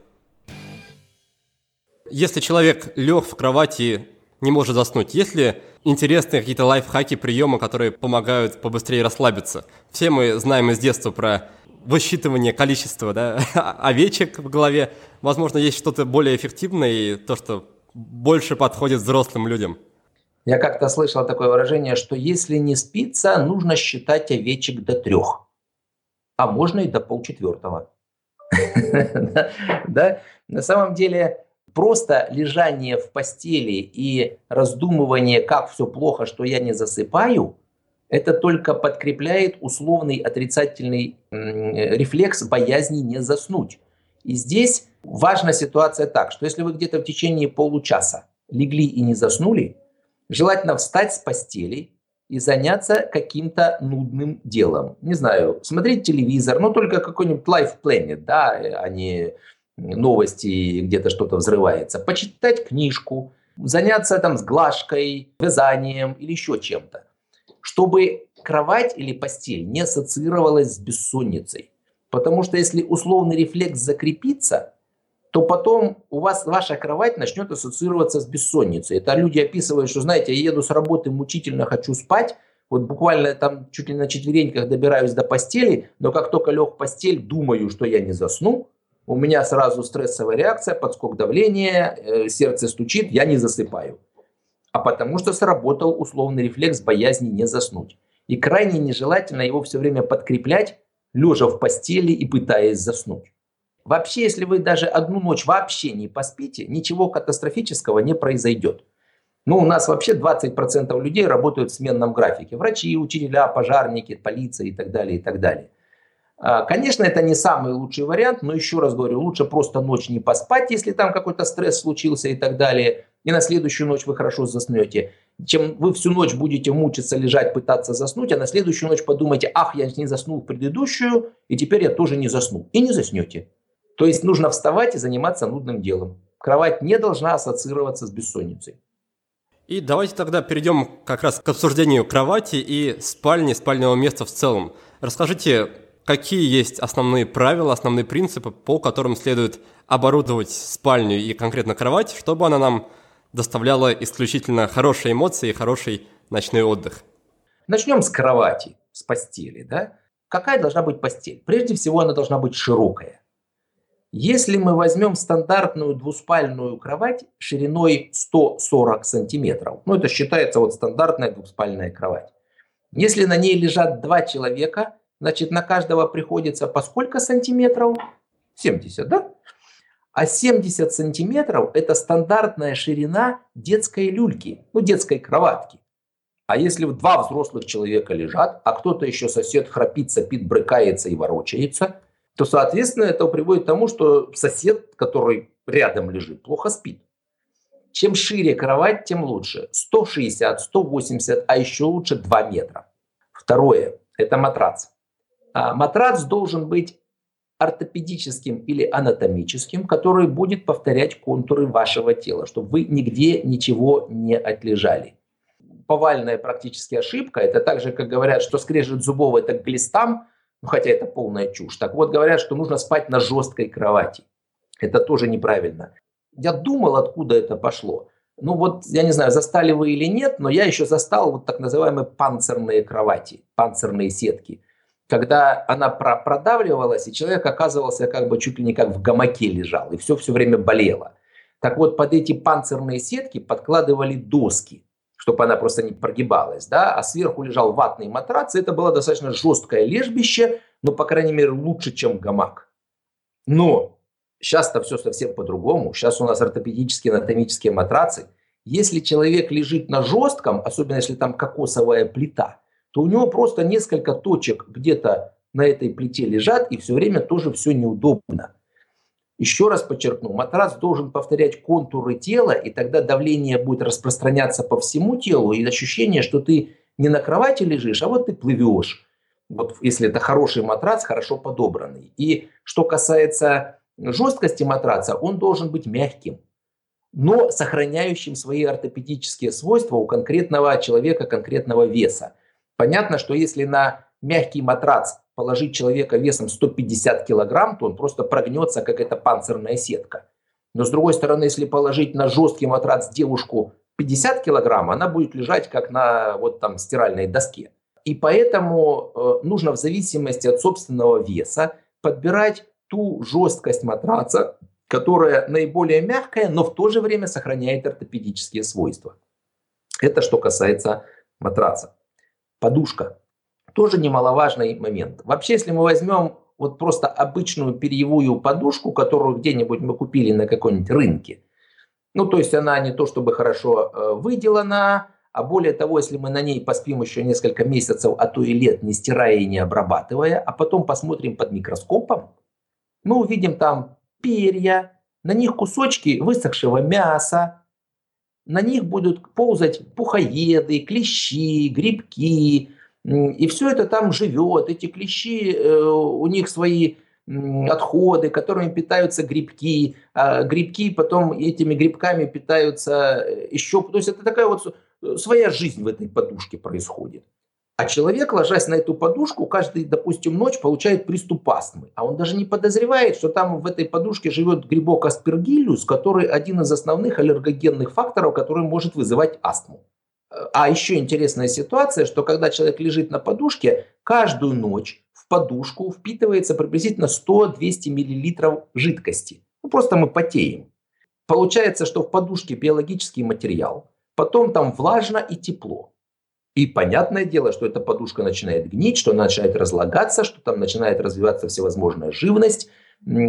Если человек лег в кровати, не может заснуть, есть ли интересные какие-то лайфхаки, приемы, которые помогают побыстрее расслабиться? Все мы знаем из детства про высчитывание количества да, овечек в голове. Возможно, есть что-то более эффективное и то, что больше подходит взрослым людям. Я как-то слышал такое выражение, что если не спится, нужно считать овечек до трех, а можно и до полчетвертого. Да? На самом деле, просто лежание в постели и раздумывание, как все плохо, что я не засыпаю, это только подкрепляет условный отрицательный рефлекс боязни не заснуть. И здесь важна ситуация так, что если вы где-то в течение получаса легли и не заснули, Желательно встать с постели и заняться каким-то нудным делом. Не знаю, смотреть телевизор, но только какой-нибудь Life Planet, да, а не новости, где-то что-то взрывается. Почитать книжку, заняться там с глажкой, вязанием или еще чем-то. Чтобы кровать или постель не ассоциировалась с бессонницей. Потому что если условный рефлекс закрепится, то потом у вас ваша кровать начнет ассоциироваться с бессонницей. Это люди описывают, что, знаете, я еду с работы, мучительно хочу спать, вот буквально там чуть ли на четвереньках добираюсь до постели, но как только лег в постель, думаю, что я не засну, у меня сразу стрессовая реакция, подскок давления, э, сердце стучит, я не засыпаю. А потому что сработал условный рефлекс боязни не заснуть. И крайне нежелательно его все время подкреплять, лежа в постели и пытаясь заснуть. Вообще, если вы даже одну ночь вообще не поспите, ничего катастрофического не произойдет. Ну, у нас вообще 20% людей работают в сменном графике. Врачи, учителя, пожарники, полиция и так далее, и так далее. А, конечно, это не самый лучший вариант, но еще раз говорю, лучше просто ночь не поспать, если там какой-то стресс случился и так далее, и на следующую ночь вы хорошо заснете, чем вы всю ночь будете мучиться, лежать, пытаться заснуть, а на следующую ночь подумайте, ах, я не заснул в предыдущую, и теперь я тоже не засну. И не заснете. То есть нужно вставать и заниматься нудным делом. Кровать не должна ассоциироваться с бессонницей. И давайте тогда перейдем как раз к обсуждению кровати и спальни, спального места в целом. Расскажите, какие есть основные правила, основные принципы, по которым следует оборудовать спальню и конкретно кровать, чтобы она нам доставляла исключительно хорошие эмоции и хороший ночной отдых. Начнем с кровати, с постели. Да? Какая должна быть постель? Прежде всего, она должна быть широкая. Если мы возьмем стандартную двуспальную кровать шириной 140 сантиметров, ну это считается вот стандартная двуспальная кровать. Если на ней лежат два человека, значит на каждого приходится по сколько сантиметров? 70, да? А 70 сантиметров это стандартная ширина детской люльки, ну детской кроватки. А если два взрослых человека лежат, а кто-то еще сосед храпит, сопит, брыкается и ворочается – то, соответственно, это приводит к тому, что сосед, который рядом лежит, плохо спит. Чем шире кровать, тем лучше. 160, 180, а еще лучше 2 метра. Второе – это матрац. А матрац должен быть ортопедическим или анатомическим, который будет повторять контуры вашего тела, чтобы вы нигде ничего не отлежали. Повальная практически ошибка – это так же, как говорят, что скрежет зубов – это глистам, ну, хотя это полная чушь. Так вот, говорят, что нужно спать на жесткой кровати. Это тоже неправильно. Я думал, откуда это пошло. Ну вот, я не знаю, застали вы или нет, но я еще застал вот так называемые панцирные кровати, панцирные сетки. Когда она продавливалась, и человек оказывался как бы чуть ли не как в гамаке лежал, и все все время болело. Так вот, под эти панцирные сетки подкладывали доски, чтобы она просто не прогибалась, да, а сверху лежал ватный матрац, и это было достаточно жесткое лежбище, но, по крайней мере, лучше, чем гамак. Но сейчас-то все совсем по-другому. Сейчас у нас ортопедические анатомические матрацы. Если человек лежит на жестком, особенно если там кокосовая плита, то у него просто несколько точек где-то на этой плите лежат, и все время тоже все неудобно. Еще раз подчеркну, матрас должен повторять контуры тела, и тогда давление будет распространяться по всему телу, и ощущение, что ты не на кровати лежишь, а вот ты плывешь. Вот если это хороший матрас, хорошо подобранный. И что касается жесткости матраца, он должен быть мягким, но сохраняющим свои ортопедические свойства у конкретного человека, конкретного веса. Понятно, что если на мягкий матрац положить человека весом 150 килограмм, то он просто прогнется, как эта панцирная сетка. Но с другой стороны, если положить на жесткий матрац девушку 50 килограмм, она будет лежать как на вот там стиральной доске. И поэтому э, нужно в зависимости от собственного веса подбирать ту жесткость матраца, которая наиболее мягкая, но в то же время сохраняет ортопедические свойства. Это что касается матраца. Подушка тоже немаловажный момент. Вообще, если мы возьмем вот просто обычную перьевую подушку, которую где-нибудь мы купили на каком-нибудь рынке, ну, то есть она не то чтобы хорошо э, выделана, а более того, если мы на ней поспим еще несколько месяцев, а то и лет, не стирая и не обрабатывая, а потом посмотрим под микроскопом, мы увидим там перья, на них кусочки высохшего мяса, на них будут ползать пухоеды, клещи, грибки, и все это там живет. Эти клещи, э, у них свои отходы, которыми питаются грибки, а грибки потом этими грибками питаются э, еще. То есть это такая вот своя жизнь в этой подушке происходит. А человек, ложась на эту подушку, каждый, допустим, ночь получает приступ астмы. А он даже не подозревает, что там в этой подушке живет грибок аспергиллюс, который один из основных аллергогенных факторов, который может вызывать астму. А еще интересная ситуация, что когда человек лежит на подушке, каждую ночь в подушку впитывается приблизительно 100-200 мл жидкости. Ну, просто мы потеем. Получается, что в подушке биологический материал, потом там влажно и тепло. И понятное дело, что эта подушка начинает гнить, что она начинает разлагаться, что там начинает развиваться всевозможная живность,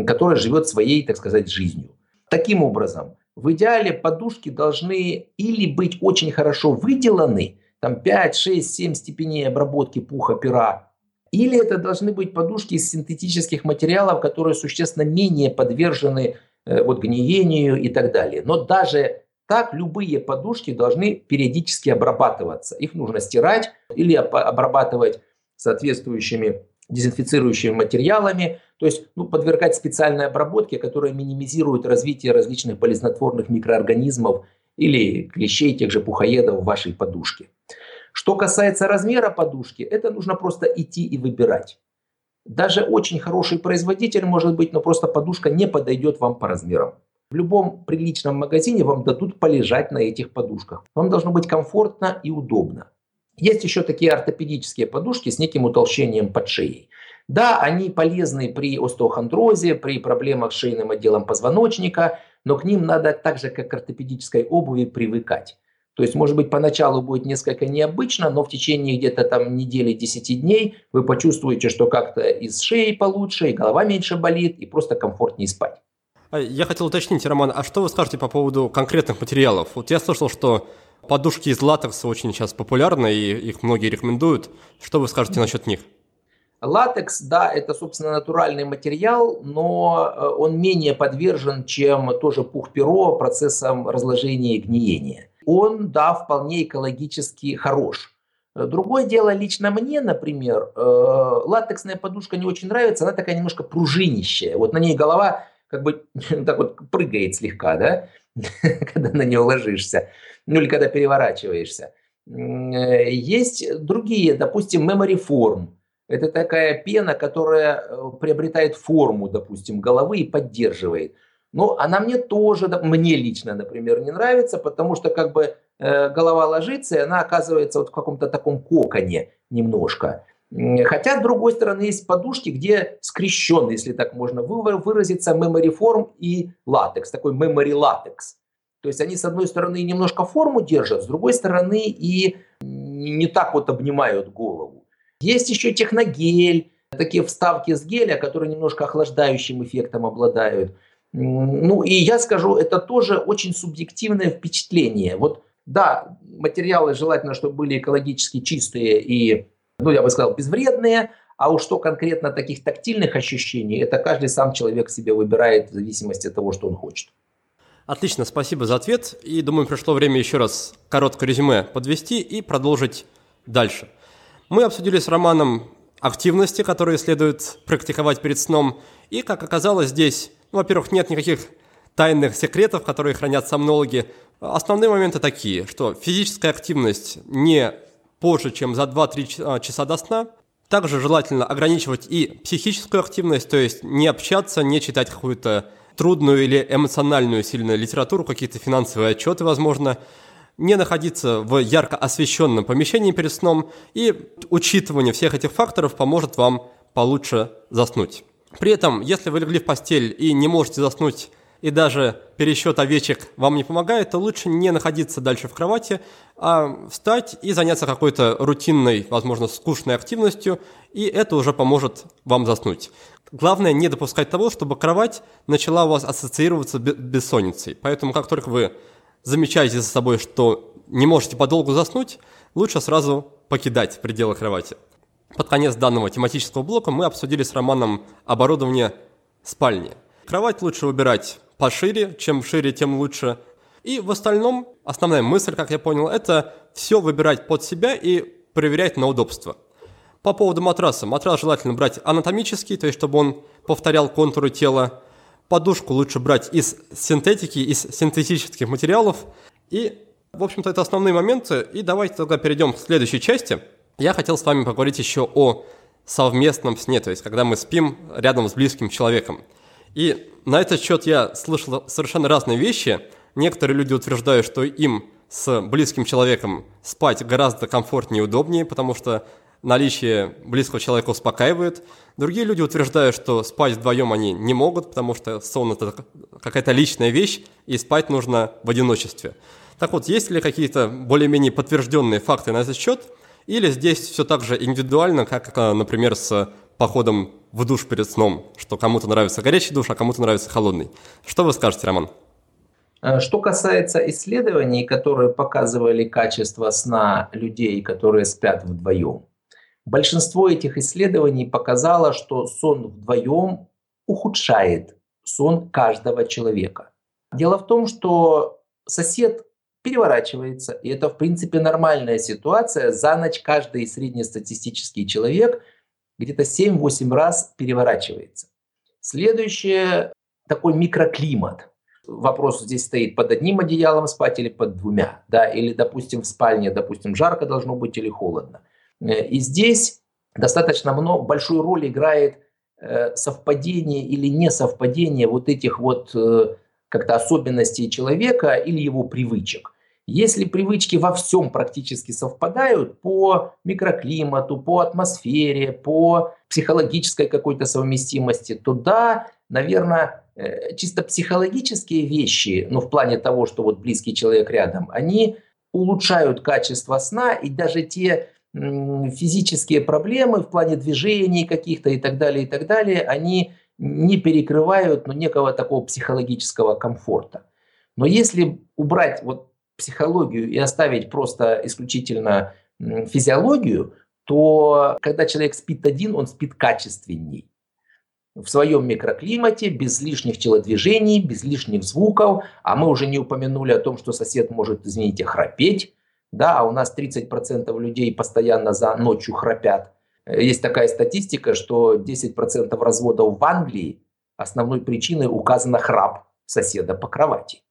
которая живет своей, так сказать, жизнью. Таким образом, в идеале подушки должны или быть очень хорошо выделаны, там 5, 6, 7 степеней обработки пуха пера, или это должны быть подушки из синтетических материалов, которые существенно менее подвержены э, вот, гниению и так далее. Но даже так любые подушки должны периодически обрабатываться. Их нужно стирать или обрабатывать соответствующими дезинфицирующими материалами, то есть ну, подвергать специальной обработке, которая минимизирует развитие различных болезнетворных микроорганизмов или клещей, тех же пухоедов в вашей подушке. Что касается размера подушки, это нужно просто идти и выбирать. Даже очень хороший производитель может быть, но просто подушка не подойдет вам по размерам. В любом приличном магазине вам дадут полежать на этих подушках. Вам должно быть комфортно и удобно. Есть еще такие ортопедические подушки с неким утолщением под шеей. Да, они полезны при остеохондрозе, при проблемах с шейным отделом позвоночника, но к ним надо так же, как к ортопедической обуви, привыкать. То есть, может быть, поначалу будет несколько необычно, но в течение где-то там недели, 10 дней вы почувствуете, что как-то из шеи получше, и голова меньше болит, и просто комфортнее спать. А, я хотел уточнить, Роман, а что вы скажете по поводу конкретных материалов? Вот я слышал, что подушки из латекса очень сейчас популярны, и их многие рекомендуют. Что вы скажете насчет них? Латекс, да, это, собственно, натуральный материал, но э, он менее подвержен, чем тоже пух-перо процессам разложения и гниения. Он, да, вполне экологически хорош. Другое дело, лично мне, например, э, латексная подушка не очень нравится, она такая немножко пружинищая. Вот на ней голова как бы так вот прыгает слегка, да, когда на нее ложишься, ну или когда переворачиваешься. Э, есть другие, допустим, memory form. Это такая пена, которая э, приобретает форму, допустим, головы и поддерживает. Ну, она мне тоже, мне лично, например, не нравится, потому что как бы э, голова ложится, и она оказывается вот в каком-то таком коконе немножко. Хотя, с другой стороны, есть подушки, где скрещен, если так можно выразиться, form и латекс, такой memory латекс. То есть они, с одной стороны, немножко форму держат, с другой стороны, и не так вот обнимают голову. Есть еще техногель, такие вставки с геля, которые немножко охлаждающим эффектом обладают. Ну и я скажу, это тоже очень субъективное впечатление. Вот да, материалы желательно, чтобы были экологически чистые и, ну я бы сказал, безвредные, а уж что конкретно таких тактильных ощущений, это каждый сам человек себе выбирает в зависимости от того, что он хочет. Отлично, спасибо за ответ. И думаю, пришло время еще раз короткое резюме подвести и продолжить дальше. Мы обсудили с Романом активности, которые следует практиковать перед сном. И, как оказалось, здесь, ну, во-первых, нет никаких тайных секретов, которые хранят сомнологи. Основные моменты такие, что физическая активность не позже, чем за 2-3 а, часа до сна. Также желательно ограничивать и психическую активность, то есть не общаться, не читать какую-то трудную или эмоциональную сильную литературу, какие-то финансовые отчеты, возможно, не находиться в ярко освещенном помещении перед сном, и учитывание всех этих факторов поможет вам получше заснуть. При этом, если вы легли в постель и не можете заснуть, и даже пересчет овечек вам не помогает, то лучше не находиться дальше в кровати, а встать и заняться какой-то рутинной, возможно, скучной активностью, и это уже поможет вам заснуть. Главное не допускать того, чтобы кровать начала у вас ассоциироваться бессонницей. Поэтому как только вы замечаете за собой, что не можете подолгу заснуть, лучше сразу покидать пределы кровати. Под конец данного тематического блока мы обсудили с Романом оборудование спальни. Кровать лучше выбирать пошире, чем шире, тем лучше. И в остальном основная мысль, как я понял, это все выбирать под себя и проверять на удобство – по поводу матраса. Матрас желательно брать анатомический, то есть чтобы он повторял контуры тела. Подушку лучше брать из синтетики, из синтетических материалов. И, в общем-то, это основные моменты. И давайте тогда перейдем к следующей части. Я хотел с вами поговорить еще о совместном сне, то есть когда мы спим рядом с близким человеком. И на этот счет я слышал совершенно разные вещи. Некоторые люди утверждают, что им с близким человеком спать гораздо комфортнее и удобнее, потому что наличие близкого человека успокаивает. Другие люди утверждают, что спать вдвоем они не могут, потому что сон – это какая-то личная вещь, и спать нужно в одиночестве. Так вот, есть ли какие-то более-менее подтвержденные факты на этот счет, или здесь все так же индивидуально, как, э, например, с походом в душ перед сном, что кому-то нравится горячий душ, а кому-то нравится холодный. Что вы скажете, Роман? Э, что касается исследований, которые показывали качество сна людей, которые спят вдвоем, Большинство этих исследований показало, что сон вдвоем ухудшает сон каждого человека. Дело в том, что сосед переворачивается, и это в принципе нормальная ситуация. За ночь каждый среднестатистический человек где-то 7-8 раз переворачивается. Следующее такой микроклимат. Вопрос здесь стоит под одним одеялом спать или под двумя, да, или, допустим, в спальне, допустим, жарко должно быть или холодно. Э, и здесь достаточно много, большую роль играет э, совпадение или несовпадение вот этих вот э, как-то особенностей человека или его привычек. Если привычки во всем практически совпадают по микроклимату, по атмосфере, по психологической какой-то совместимости, то да, наверное, чисто психологические вещи, ну в плане того, что вот близкий человек рядом, они улучшают качество сна, и даже те физические проблемы в плане движений каких-то и так далее, и так далее, они не перекрывают ну, некого такого психологического комфорта. Но если убрать вот психологию и оставить просто исключительно физиологию, то когда человек спит один, он спит качественней. В своем микроклимате, без лишних телодвижений, без лишних звуков. А мы уже не упомянули о том, что сосед может, извините, храпеть да, а у нас 30% людей постоянно за ночью храпят. Есть такая статистика, что 10% разводов в Англии основной причиной указана храп соседа по кровати.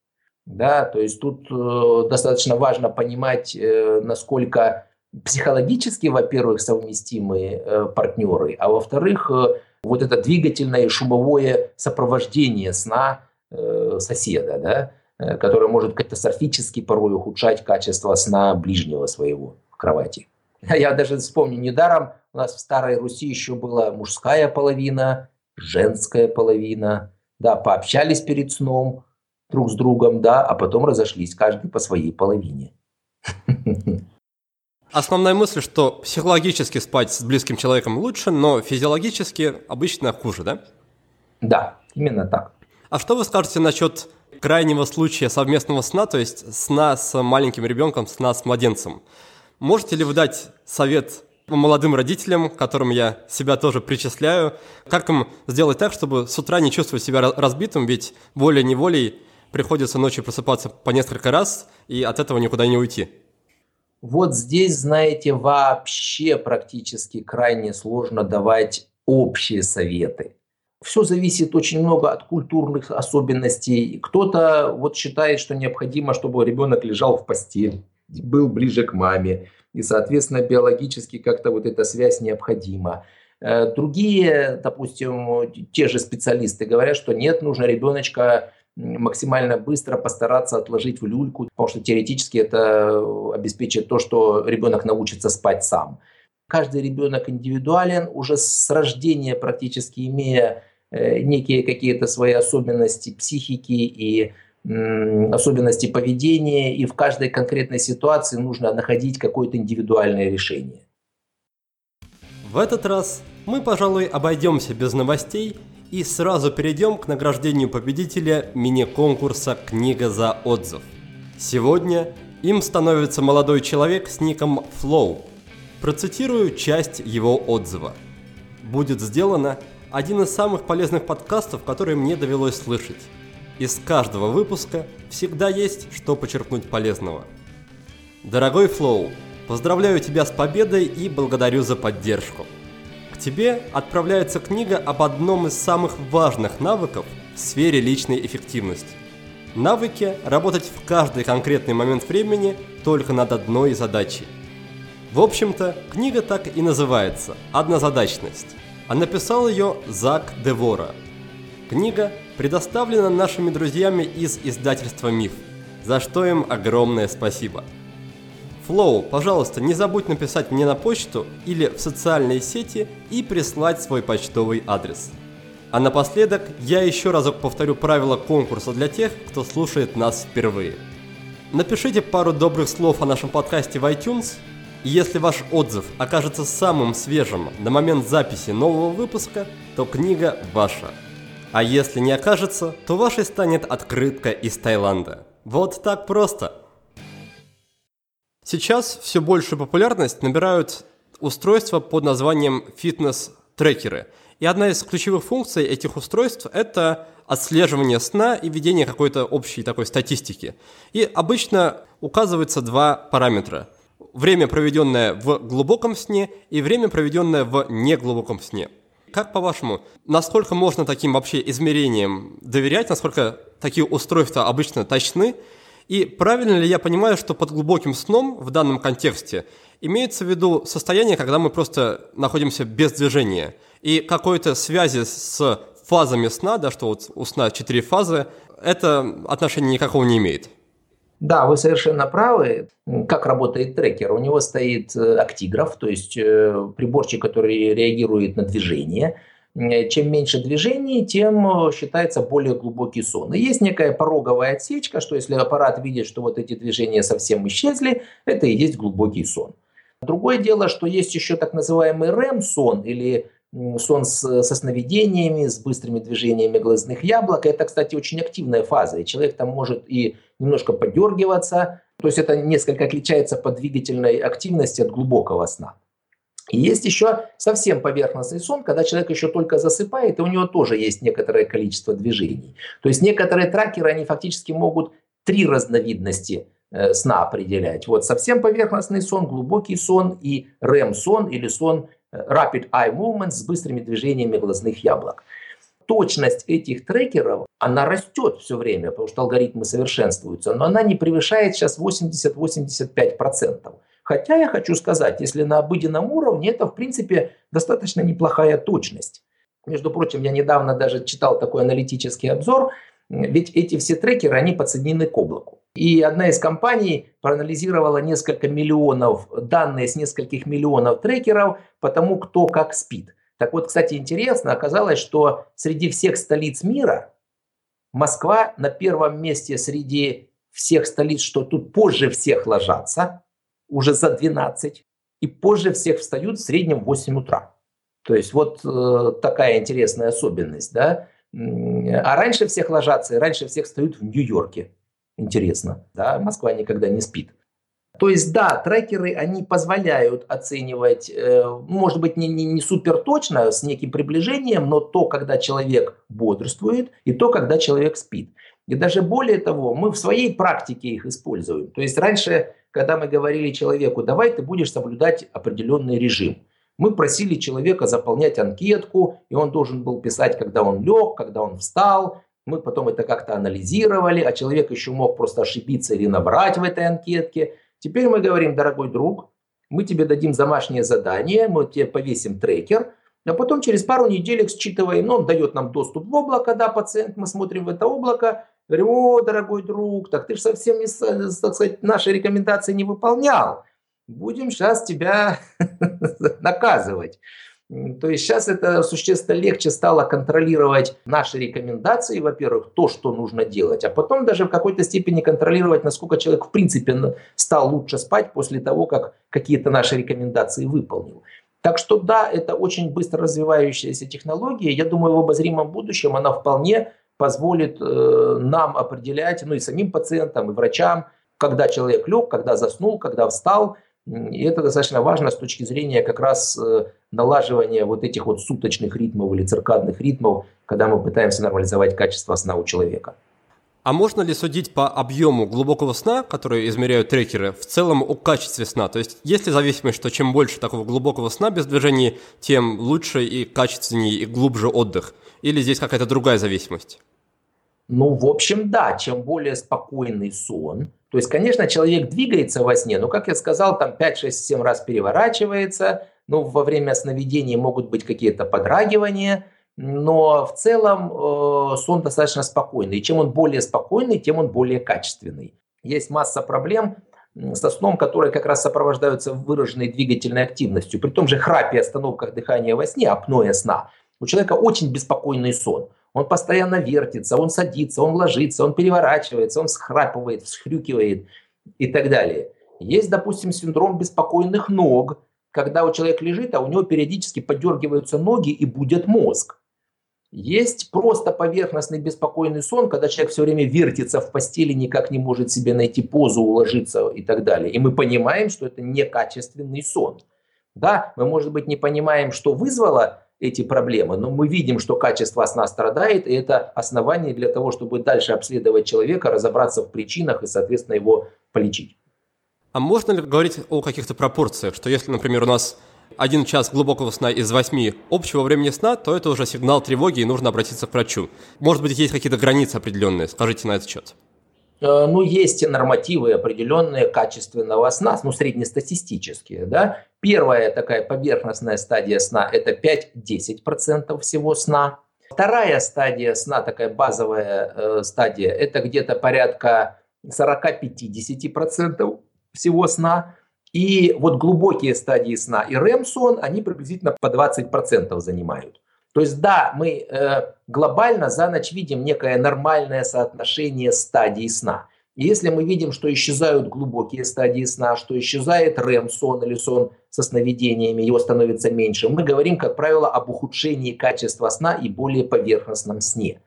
Да, то есть тут э, достаточно важно понимать, э, насколько психологически, во-первых, совместимы э, партнеры, а во-вторых, э, вот это двигательное и шумовое сопровождение сна э, соседа, да, э, которая может катастрофически порой ухудшать качество сна ближнего своего в кровати. Я даже вспомню, недаром у нас в Старой Руси еще была мужская половина, женская половина. Да, пообщались перед сном друг с другом, да, а потом разошлись, каждый по своей половине. Основная мысль, что психологически спать с близким человеком лучше, но физиологически обычно хуже, да? Да, именно так. А что вы скажете насчет крайнего случая совместного сна, то есть сна с маленьким ребенком, сна с младенцем? Можете ли вы дать совет молодым родителям, которым я себя тоже причисляю, как им сделать так, чтобы с утра не чувствовать себя разбитым, ведь волей-неволей приходится ночью просыпаться по несколько раз, и от этого никуда не уйти? Вот здесь, знаете, вообще практически крайне сложно давать общие советы. Все зависит очень много от культурных особенностей. Кто-то вот считает, что необходимо, чтобы ребенок лежал в постели, был ближе к маме, и, соответственно, биологически как-то вот эта связь необходима. Э, другие, допустим, те же специалисты говорят, что нет, нужно ребеночка максимально быстро постараться отложить в люльку, потому что теоретически это обеспечит то, что ребенок научится спать сам. Каждый ребенок индивидуален, уже с рождения практически имея э, некие какие-то свои особенности психики и особенности поведения, и в каждой конкретной ситуации нужно находить какое-то индивидуальное решение. В этот раз мы, пожалуй, обойдемся без новостей и сразу перейдем к награждению победителя мини-конкурса «Книга за отзыв». Сегодня им становится молодой человек с ником Flow. Процитирую часть его отзыва. Будет сделано один из самых полезных подкастов, которые мне довелось слышать. Из каждого выпуска всегда есть что почерпнуть полезного. Дорогой Флоу, поздравляю тебя с победой и благодарю за поддержку тебе отправляется книга об одном из самых важных навыков в сфере личной эффективности. Навыки работать в каждый конкретный момент времени только над одной задачей. В общем-то, книга так и называется «Однозадачность», а написал ее Зак Девора. Книга предоставлена нашими друзьями из издательства «Миф», за что им огромное спасибо – Флоу, пожалуйста, не забудь написать мне на почту или в социальные сети и прислать свой почтовый адрес. А напоследок я еще разок повторю правила конкурса для тех, кто слушает нас впервые. Напишите пару добрых слов о нашем подкасте в iTunes, и если ваш отзыв окажется самым свежим на момент записи нового выпуска, то книга ваша. А если не окажется, то вашей станет открытка из Таиланда. Вот так просто. Сейчас все большую популярность набирают устройства под названием фитнес-трекеры. И одна из ключевых функций этих устройств – это отслеживание сна и ведение какой-то общей такой статистики. И обычно указываются два параметра. Время, проведенное в глубоком сне, и время, проведенное в неглубоком сне. Как по-вашему, насколько можно таким вообще измерениям доверять, насколько такие устройства обычно точны, и правильно ли я понимаю, что под глубоким сном в данном контексте имеется в виду состояние, когда мы просто находимся без движения, и какой-то связи с фазами сна, да, что вот у сна четыре фазы, это отношения никакого не имеет? Да, вы совершенно правы. Как работает трекер? У него стоит э, актиграф, то есть э, приборчик, который реагирует на движение – Э, чем меньше движений, тем э, считается более глубокий сон. И есть некая пороговая отсечка, что если аппарат видит, что вот эти движения совсем исчезли, это и есть глубокий сон. Другое дело, что есть еще так называемый REM-сон или сон с, со сновидениями, с быстрыми движениями глазных яблок. Это, кстати, очень активная фаза, и человек там может и немножко подергиваться, то есть это несколько отличается по двигательной активности от глубокого сна. И есть еще совсем поверхностный сон, когда человек еще только засыпает, и у него тоже есть некоторое количество движений. То есть некоторые трекеры, они фактически могут три разновидности э, сна определять. Вот совсем поверхностный сон, глубокий сон и REM-сон или сон э, Rapid Eye Movement с быстрыми движениями глазных яблок. Точность этих трекеров, она растет все время, потому что алгоритмы совершенствуются, но она не превышает сейчас 80-85%. Хотя я хочу сказать, если на обыденном уровне, это в принципе достаточно неплохая точность. Между прочим, я недавно даже читал такой аналитический обзор, Ведь эти все трекеры, они подсоединены к облаку. И одна из компаний проанализировала несколько миллионов, данные с нескольких миллионов трекеров по тому, кто как спит. Так вот, кстати, интересно, оказалось, что среди всех столиц мира Москва на первом месте среди всех столиц, что тут позже всех ложатся, уже за 12, и позже всех встают в среднем в 8 утра. То есть вот э, такая интересная особенность, да. А раньше всех ложатся, и раньше всех встают в Нью-Йорке. Интересно, да, Москва никогда не спит. То есть, да, трекеры, они позволяют оценивать, э, может быть, не, не, не супер точно, с неким приближением, но то, когда человек бодрствует, и то, когда человек спит. И даже более того, мы в своей практике их используем. То есть раньше, когда мы говорили человеку, давай ты будешь соблюдать определенный режим, мы просили человека заполнять анкетку, и он должен был писать, когда он лег, когда он встал. Мы потом это как-то анализировали, а человек еще мог просто ошибиться или набрать в этой анкетке. Теперь мы говорим, дорогой друг, мы тебе дадим домашнее задание, мы тебе повесим трекер, а потом через пару недель считываем, ну, он дает нам доступ в облако, да, пациент, мы смотрим в это облако, говорим, о, дорогой друг, так ты же совсем, не, так сказать, наши рекомендации не выполнял, будем сейчас тебя наказывать. То есть сейчас это существенно легче стало контролировать наши рекомендации, во-первых, то, что нужно делать, а потом даже в какой-то степени контролировать, насколько человек в принципе стал лучше спать после того, как какие-то наши рекомендации выполнил. Так что да, это очень быстро развивающаяся технология. Я думаю, в обозримом будущем она вполне позволит э, нам определять, ну и самим пациентам, и врачам, когда человек лег, когда заснул, когда встал – и это достаточно важно с точки зрения как раз э, налаживания вот этих вот суточных ритмов или циркадных ритмов, когда мы пытаемся нормализовать качество сна у человека. А можно ли судить по объему глубокого сна, который измеряют трекеры, в целом о качестве сна? То есть есть ли зависимость, что чем больше такого глубокого сна без движений, тем лучше и качественнее и глубже отдых? Или здесь какая-то другая зависимость? Ну, в общем, да, чем более спокойный сон, то есть, конечно, человек двигается во сне, но, как я сказал, там 5, 6, 7 раз переворачивается, ну, во время сновидения могут быть какие-то подрагивания, но в целом э, сон достаточно спокойный. И чем он более спокойный, тем он более качественный. Есть масса проблем со сном, которые как раз сопровождаются выраженной двигательной активностью. При том же храпе, остановках дыхания во сне, апноэ сна, у человека очень беспокойный сон он постоянно вертится, он садится, он ложится, он переворачивается, он схрапывает, всхрюкивает и так далее. Есть, допустим, синдром беспокойных ног, когда у человека лежит, а у него периодически подергиваются ноги и будет мозг. Есть просто поверхностный беспокойный сон, когда человек все время вертится в постели, никак не может себе найти позу, уложиться и так далее. И мы понимаем, что это некачественный сон. Да, мы, может быть, не понимаем, что вызвало эти проблемы, но мы видим, что качество сна страдает, и это основание для того, чтобы дальше обследовать человека, разобраться в причинах и, соответственно, его полечить. А можно ли говорить о каких-то пропорциях, что если, например, у нас один час глубокого сна из восьми общего времени сна, то это уже сигнал тревоги и нужно обратиться к врачу. Может быть, есть какие-то границы определенные? Скажите на этот счет. Э, ну, есть нормативы определенные качественного сна, ну, среднестатистические, да. Первая такая поверхностная стадия сна – это 5-10% всего сна. Вторая стадия сна, такая базовая э, стадия, это где-то порядка 40-50% всего сна. И вот глубокие стадии сна и REM-сон, они приблизительно по 20% занимают. То есть да, мы э, глобально за ночь видим некое нормальное соотношение стадий сна. И если мы видим, что исчезают глубокие стадии сна, что исчезает REM-сон или сон со сновидениями, его становится меньше, мы говорим, как правило, об ухудшении качества сна и более поверхностном сне.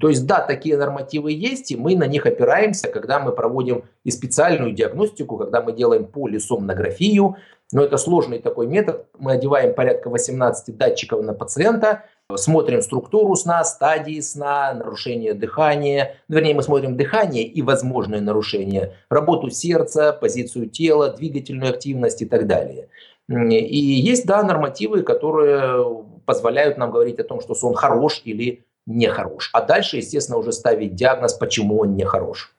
То есть, да, такие нормативы есть, и мы на них опираемся, когда мы проводим и специальную диагностику, когда мы делаем полисомнографию, но это сложный такой метод. Мы одеваем порядка 18 датчиков на пациента, смотрим структуру сна, стадии сна, нарушение дыхания. Вернее, мы смотрим дыхание и возможные нарушения, работу сердца, позицию тела, двигательную активность и так далее. И есть, да, нормативы, которые позволяют нам говорить о том, что сон хорош или не хорош. А дальше, естественно, уже ставить диагноз, почему он не хорош.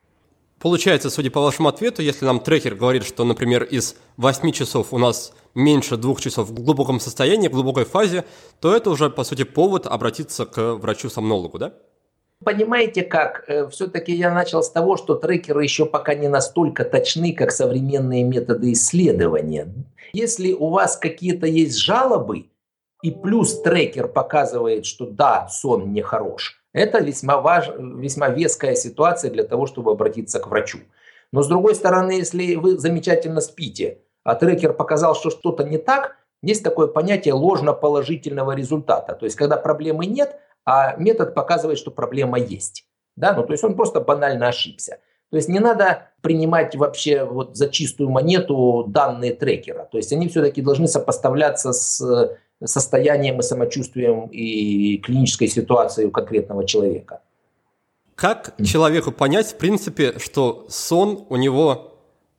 Получается, судя по вашему ответу, если нам трекер говорит, что, например, из 8 часов у нас меньше двух часов в глубоком состоянии, в глубокой фазе, то это уже, по сути, повод обратиться к врачу-сомнологу, да? Понимаете как? Э, Все-таки я начал с того, что трекеры еще пока не настолько точны, как современные методы исследования. Если у вас какие-то есть жалобы, и плюс трекер показывает, что да, сон нехорош, это весьма, важ... весьма веская ситуация для того, чтобы обратиться к врачу. Но с другой стороны, если вы замечательно спите, а трекер показал, что что-то не так, есть такое понятие ложно-положительного результата. То есть, когда проблемы нет, а метод показывает, что проблема есть. Да? Ну, то есть он просто банально ошибся. То есть не надо принимать вообще вот за чистую монету данные трекера. То есть они все-таки должны сопоставляться с э, состоянием и самочувствием и клинической ситуацией у конкретного человека. Как человеку понять, в принципе, что сон у него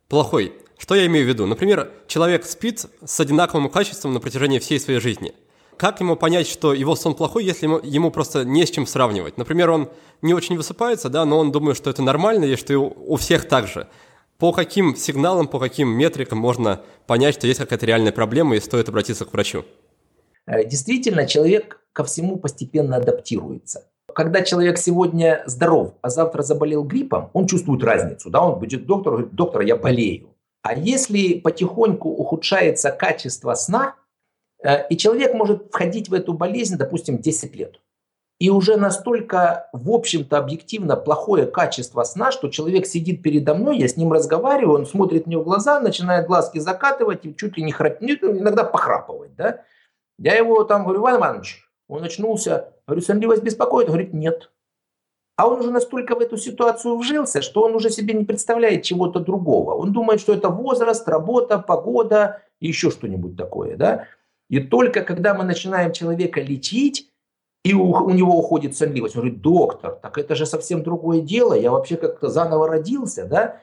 плохой? Что я имею в виду? Например, человек спит с одинаковым качеством на протяжении всей своей жизни. Как ему понять, что его сон плохой, если ему, ему просто не с чем сравнивать? Например, он не очень высыпается, да, но он думает, что это нормально и что у всех так же. По каким сигналам, по каким метрикам можно понять, что есть какая-то реальная проблема и стоит обратиться к врачу? Э, действительно, человек ко всему постепенно адаптируется. Когда человек сегодня здоров, а завтра заболел гриппом, он чувствует разницу. Да? Он будет доктору, говорит, доктор, я болею. А если потихоньку ухудшается качество сна, э, и человек может входить в эту болезнь, допустим, 10 лет, и уже настолько, в общем-то, объективно плохое качество сна, что человек сидит передо мной, я с ним разговариваю, он смотрит мне в глаза, начинает глазки закатывать и чуть ли не храпеть, ну, иногда похрапывать. Да? Я его там говорю, Иван Иванович, он очнулся, говорю, сонливость беспокоит? Говорит, нет. А он уже настолько в эту ситуацию вжился, что он уже себе не представляет чего-то другого. Он думает, что это возраст, работа, погода и еще что-нибудь такое. Да? И только когда мы начинаем человека лечить, и у, у него уходит сонливость, он говорит, доктор, так это же совсем другое дело, я вообще как-то заново родился, да?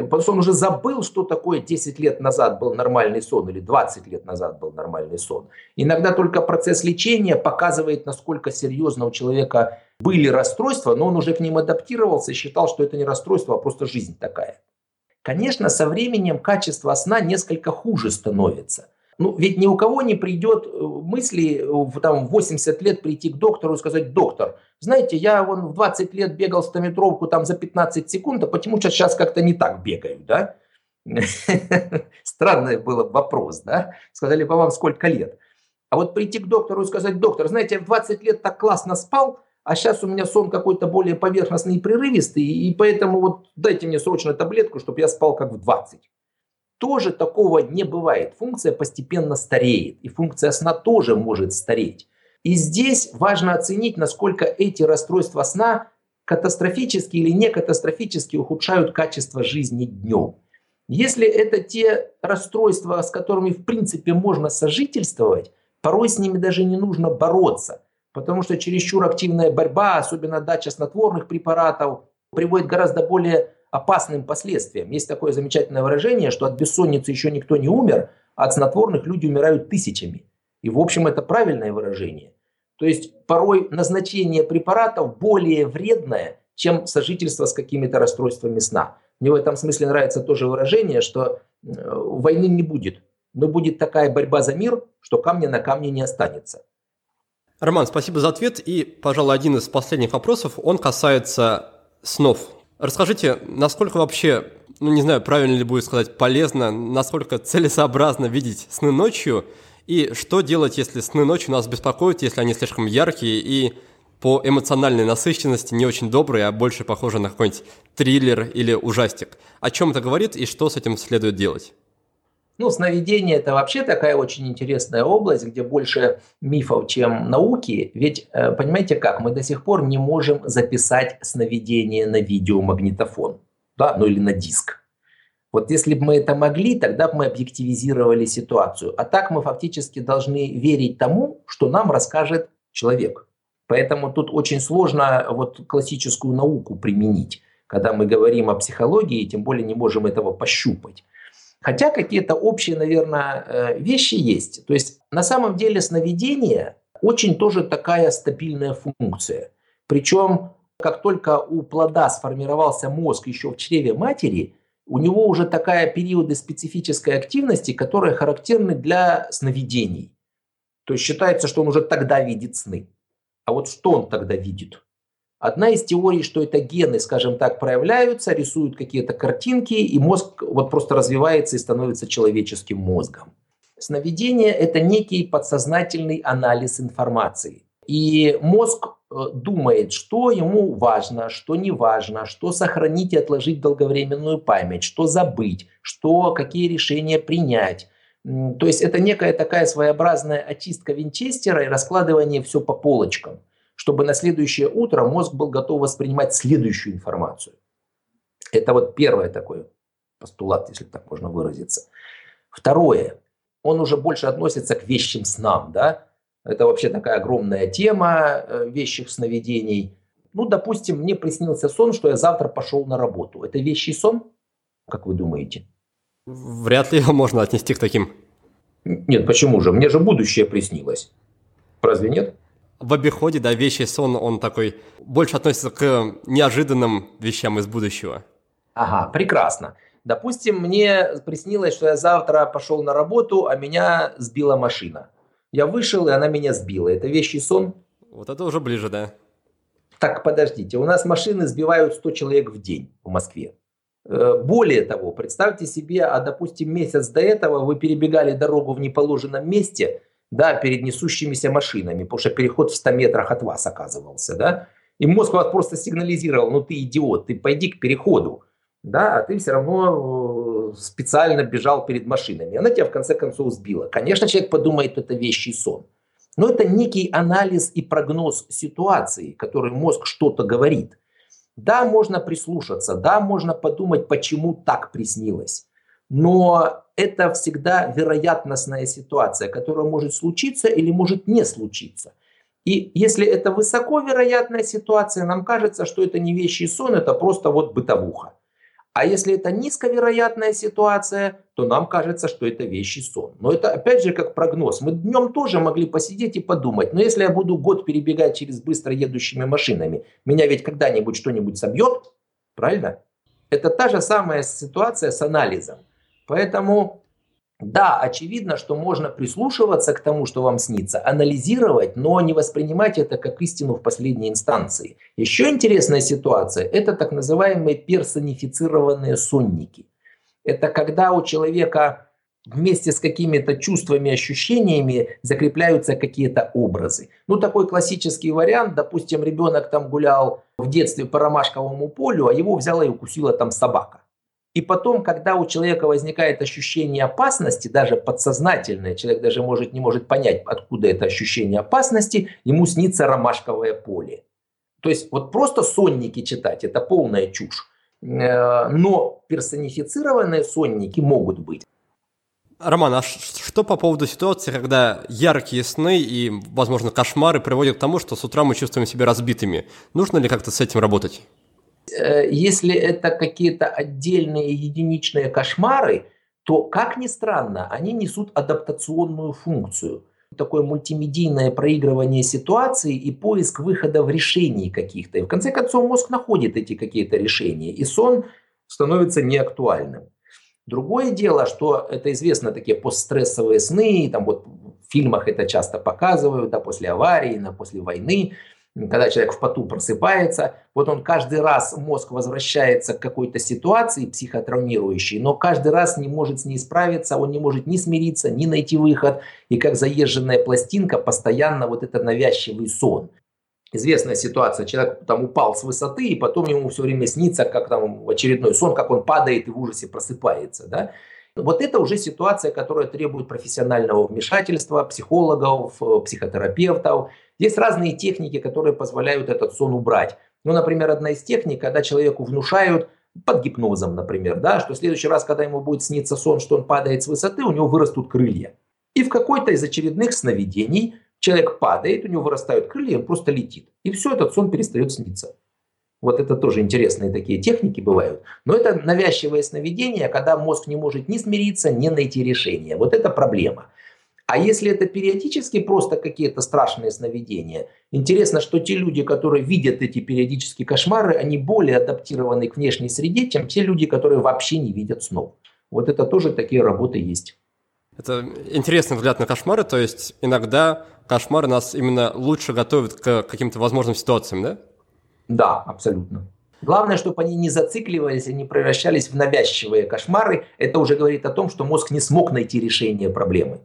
Потому что он уже забыл, что такое 10 лет назад был нормальный сон или 20 лет назад был нормальный сон. Иногда только процесс лечения показывает, насколько серьезно у человека были расстройства, но он уже к ним адаптировался и считал, что это не расстройство, а просто жизнь такая. Конечно, со временем качество сна несколько хуже становится. Ну, ведь ни у кого не придет э, мысли э, в там, 80 лет прийти к доктору и сказать, доктор, знаете, я вон в 20 лет бегал 100-метровку там за 15 секунд, а почему сейчас как-то не так бегаю, да? Странный был вопрос, да? Сказали бы вам сколько лет. А вот прийти к доктору и сказать, доктор, знаете, я в 20 лет так классно спал, а сейчас у меня сон какой-то более поверхностный и прерывистый, и поэтому вот дайте мне срочно таблетку, чтобы я спал как в 20 тоже такого не бывает. Функция постепенно стареет, и функция сна тоже может стареть. И здесь важно оценить, насколько эти расстройства сна катастрофически или не катастрофически ухудшают качество жизни днем. Если это те расстройства, с которыми в принципе можно сожительствовать, порой с ними даже не нужно бороться, потому что чересчур активная борьба, особенно дача снотворных препаратов, приводит к гораздо более опасным последствиям. Есть такое замечательное выражение, что от бессонницы еще никто не умер, а от снотворных люди умирают тысячами. И в общем это правильное выражение. То есть порой назначение препаратов более вредное, чем сожительство с какими-то расстройствами сна. Мне в этом смысле нравится тоже выражение, что э, войны не будет, но будет такая борьба за мир, что камня на камне не останется. Роман, спасибо за ответ. И, пожалуй, один из последних вопросов, он касается снов. Расскажите, насколько вообще, ну не знаю, правильно ли будет сказать, полезно, насколько целесообразно видеть сны ночью, и что делать, если сны ночью нас беспокоят, если они слишком яркие и по эмоциональной насыщенности не очень добрые, а больше похожи на какой-нибудь триллер или ужастик. О чем это говорит и что с этим следует делать? Ну, сновидение – это вообще такая очень интересная область, где больше мифов, чем науки. Ведь, э, понимаете как, мы до сих пор не можем записать сновидение на видеомагнитофон, да, ну или на диск. Вот если бы мы это могли, тогда бы мы объективизировали ситуацию. А так мы фактически должны верить тому, что нам расскажет человек. Поэтому тут очень сложно вот классическую науку применить. Когда мы говорим о психологии, тем более не можем этого пощупать. Хотя какие-то общие, наверное, э, вещи есть. То есть на самом деле сновидение очень тоже такая стабильная функция. Причем как только у плода сформировался мозг еще в чреве матери, у него уже такая периоды специфической активности, которые характерны для сновидений. То есть считается, что он уже тогда видит сны. А вот что он тогда видит? Одна из теорий, что это гены, скажем так, проявляются, рисуют какие-то картинки, и мозг вот просто развивается и становится человеческим мозгом. Сновидение – это некий подсознательный анализ информации. И мозг э, думает, что ему важно, что не важно, что сохранить и отложить в долговременную память, что забыть, что, какие решения принять. То есть это некая такая своеобразная очистка винчестера и раскладывание все по полочкам, чтобы на следующее утро мозг был готов воспринимать следующую информацию. Это вот первое такое постулат, если так можно выразиться. Второе, он уже больше относится к вещим снам, да, это вообще такая огромная тема э, вещих сновидений. Ну, допустим, мне приснился сон, что я завтра пошел на работу. Это вещий сон? Как вы думаете? Вряд ли его можно отнести к таким. Нет, почему же? Мне же будущее приснилось. Разве нет? В обиходе, да, вещий сон, он такой, больше относится к неожиданным вещам из будущего. Ага, прекрасно. Допустим, мне приснилось, что я завтра пошел на работу, а меня сбила машина. Я вышел, и она меня сбила. Это вещий сон? Вот это уже ближе, да. Так, подождите. У нас машины сбивают 100 человек в день в Москве. Э, более того, представьте себе, а допустим месяц до этого вы перебегали дорогу в неположенном месте, да, перед несущимися машинами, потому что переход в 100 метрах от вас оказывался, да, и мозг вас просто сигнализировал, ну ты идиот, ты пойди к переходу, да, а ты все равно э, специально бежал перед машинами. Она тебя в конце концов сбила. Конечно, человек подумает, это вещий сон. Но это некий анализ и прогноз ситуации, который мозг что-то говорит. Да, можно прислушаться, да, можно подумать, почему так приснилось. Но это всегда вероятностная ситуация, которая может случиться или может не случиться. И если это высоковероятная ситуация, нам кажется, что это не вещий сон, это просто вот бытовуха. А если это низковероятная ситуация, то нам кажется, что это вещий сон. Но это опять же как прогноз. Мы днем тоже могли посидеть и подумать, но если я буду год перебегать через быстро едущими машинами, меня ведь когда-нибудь что-нибудь собьет, правильно? Это та же самая ситуация с анализом. Поэтому да, очевидно, что можно прислушиваться к тому, что вам снится, анализировать, но не воспринимать это как истину в последней инстанции. Еще интересная ситуация – это так называемые персонифицированные сонники. Это когда у человека вместе с какими-то чувствами, ощущениями закрепляются какие-то образы. Ну, такой классический вариант, допустим, ребенок там гулял в детстве по ромашковому полю, а его взяла и укусила там собака. И потом, когда у человека возникает ощущение опасности, даже подсознательное, человек даже может, не может понять, откуда это ощущение опасности, ему снится ромашковое поле. То есть вот просто сонники читать – это полная чушь. Э, но персонифицированные сонники могут быть. Роман, а что по поводу ситуации, когда яркие сны и, возможно, кошмары приводят к тому, что с утра мы чувствуем себя разбитыми? Нужно ли как-то с этим работать? Э, если это какие-то отдельные единичные кошмары, то, как ни странно, они несут адаптационную функцию. Такое мультимедийное проигрывание ситуации и поиск выхода в решении каких-то. И в конце концов мозг находит эти какие-то решения, и сон становится неактуальным. Другое дело, что это известно такие постстрессовые сны, там вот в фильмах это часто показывают, да, после аварии, на после войны, когда человек в поту просыпается, вот он каждый раз, мозг возвращается к какой-то ситуации психотравмирующей, но каждый раз не может с ней справиться, он не может ни смириться, ни найти выход, и как заезженная пластинка постоянно вот это навязчивый сон. Известная ситуация, человек там упал с высоты, и потом ему все время снится, как там очередной сон, как он падает и в ужасе просыпается. Да? Вот это уже ситуация, которая требует профессионального вмешательства психологов, психотерапевтов. Есть разные техники, которые позволяют этот сон убрать. Ну, например, одна из техник, когда человеку внушают под гипнозом, например, да, что в следующий раз, когда ему будет сниться сон, что он падает с высоты, у него вырастут крылья. И в какой-то из очередных сновидений человек падает, у него вырастают крылья, он просто летит. И все, этот сон перестает сниться. Вот это тоже интересные такие техники бывают. Но это навязчивое сновидение, когда мозг не может ни смириться, ни найти решение. Вот это проблема. А если это периодически просто какие-то страшные сновидения, интересно, что те люди, которые видят эти периодические кошмары, они более адаптированы к внешней среде, чем те люди, которые вообще не видят снов. Вот это тоже такие работы есть. Это интересный взгляд на кошмары, то есть иногда кошмары нас именно лучше готовят к каким-то возможным ситуациям, да? Да, абсолютно. Главное, чтобы они не зацикливались и не превращались в навязчивые кошмары. Это уже говорит о том, что мозг не смог найти решение проблемы.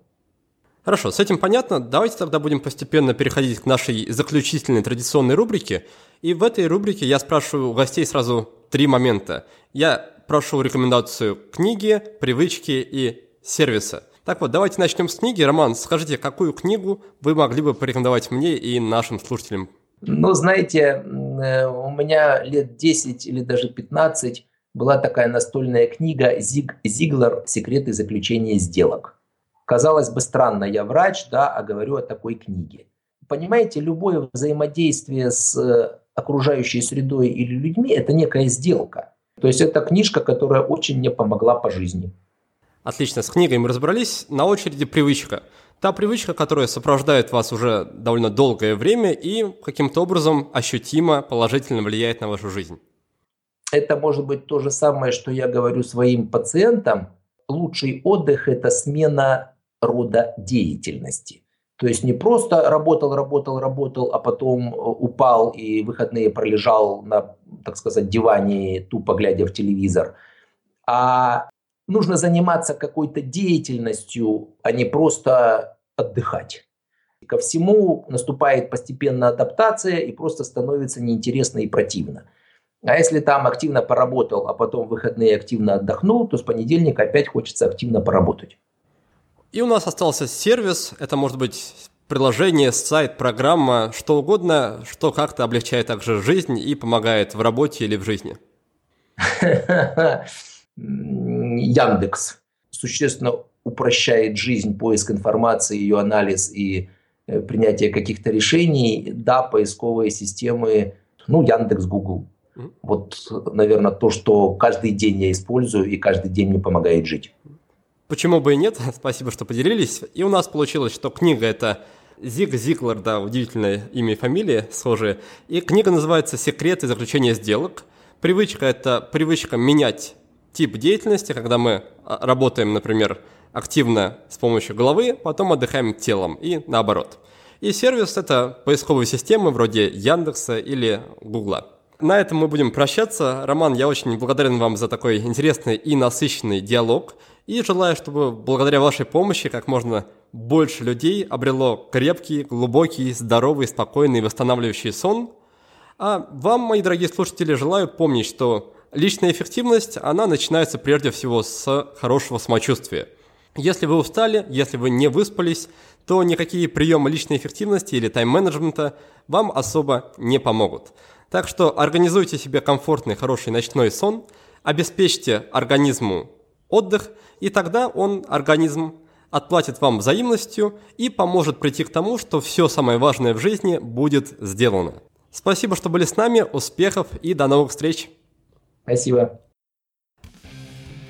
Хорошо, с этим понятно. Давайте тогда будем постепенно переходить к нашей заключительной традиционной рубрике. И в этой рубрике я спрашиваю у гостей сразу три момента. Я прошу рекомендацию книги, привычки и сервиса. Так вот, давайте начнем с книги. Роман, скажите, какую книгу вы могли бы порекомендовать мне и нашим слушателям? Ну, знаете, э, у меня лет 10 или даже 15 была такая настольная книга Зиг, «Зиглер. Секреты заключения сделок». Казалось бы, странно, я врач, да, а говорю о такой книге. Понимаете, любое взаимодействие с э, окружающей средой или людьми – это некая сделка. То есть это книжка, которая очень мне помогла по жизни. Отлично, с книгой мы разобрались. На очереди привычка. Та привычка, которая сопровождает вас уже довольно долгое время и каким-то образом ощутимо положительно влияет на вашу жизнь. Это может быть то же самое, что я говорю своим пациентам. Лучший отдых – это смена рода деятельности. То есть не просто работал, работал, работал, а потом э, упал и выходные пролежал на, так сказать, диване, тупо глядя в телевизор, а нужно заниматься какой-то деятельностью, а не просто отдыхать. Ко всему наступает постепенно адаптация и просто становится неинтересно и противно. А если там активно поработал, а потом выходные активно отдохнул, то с понедельника опять хочется активно поработать. И у нас остался сервис, это может быть приложение, сайт, программа, что угодно, что как-то облегчает также жизнь и помогает в работе или в жизни. Яндекс существенно упрощает жизнь, поиск информации, ее анализ и э, принятие каких-то решений. Да, поисковые системы, ну, Яндекс, Google. Вот, наверное, то, что каждый день я использую и каждый день мне помогает жить. Почему бы и нет? Спасибо, что поделились. И у нас получилось, что книга это Зиг Зиглер, да, удивительное имя и фамилия схожие. И книга называется «Секреты заключения сделок». Привычка – это привычка менять тип деятельности, когда мы а, работаем, например, активно с помощью головы, потом отдыхаем телом и наоборот. И сервис – это поисковые системы вроде Яндекса или Гугла. На этом мы будем прощаться. Роман, я очень благодарен вам за такой интересный и насыщенный диалог. И желаю, чтобы благодаря вашей помощи как можно больше людей обрело крепкий, глубокий, здоровый, спокойный, восстанавливающий сон. А вам, мои дорогие слушатели, желаю помнить, что личная эффективность, она начинается прежде всего с хорошего самочувствия. Если вы устали, если вы не выспались, то никакие приемы личной эффективности или тайм-менеджмента вам особо не помогут. Так что организуйте себе комфортный, хороший ночной сон, обеспечьте организму отдых, и тогда он, организм, отплатит вам взаимностью и поможет прийти к тому, что все самое важное в жизни будет сделано. Спасибо, что были с нами, успехов и до новых встреч! Спасибо.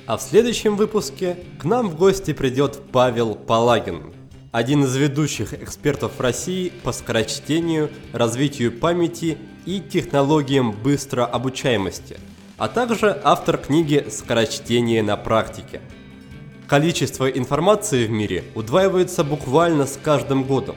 А в следующем выпуске к нам в гости придет Павел Палагин, один из ведущих экспертов России по скорочтению, развитию памяти и технологиям быстрообучаемости, а также автор книги «Скорочтение на практике». Количество информации в мире удваивается буквально с каждым годом.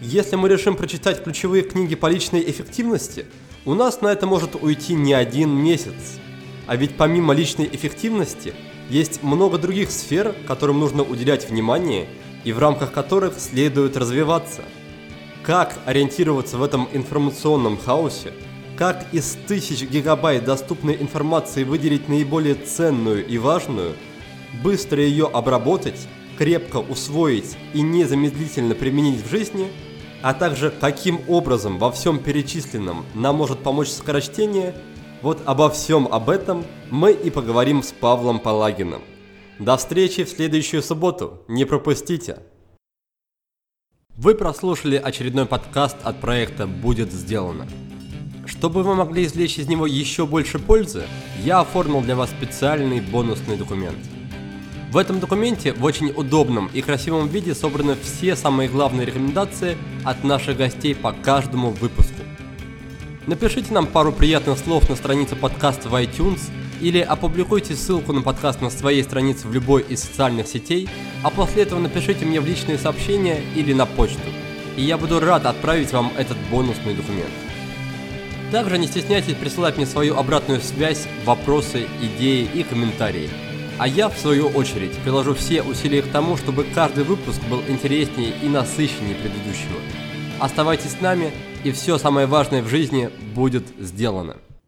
Если мы решим прочитать ключевые книги по личной эффективности – у нас на это может уйти не один месяц. А ведь помимо личной эффективности, есть много других сфер, которым нужно уделять внимание и в рамках которых следует развиваться. Как ориентироваться в этом информационном хаосе? Как из тысяч гигабайт доступной информации выделить наиболее ценную и важную, быстро ее обработать, крепко усвоить и незамедлительно применить в жизни – а также каким образом во всем перечисленном нам может помочь скорочтение, вот обо всем об этом мы и поговорим с Павлом Палагиным. До встречи в следующую субботу, не пропустите! Вы прослушали очередной подкаст от проекта «Будет сделано». Чтобы вы могли извлечь из него еще больше пользы, я оформил для вас специальный бонусный документ – в этом документе в очень удобном и красивом виде собраны все самые главные рекомендации от наших гостей по каждому выпуску. Напишите нам пару приятных слов на странице подкаста в iTunes или опубликуйте ссылку на подкаст на своей странице в любой из социальных сетей, а после этого напишите мне в личные сообщения или на почту, и я буду рад отправить вам этот бонусный документ. Также не стесняйтесь присылать мне свою обратную связь, вопросы, идеи и комментарии. А я, в свою очередь, приложу все усилия к тому, чтобы каждый выпуск был интереснее и насыщеннее предыдущего. Оставайтесь с нами, и все самое важное в жизни будет сделано.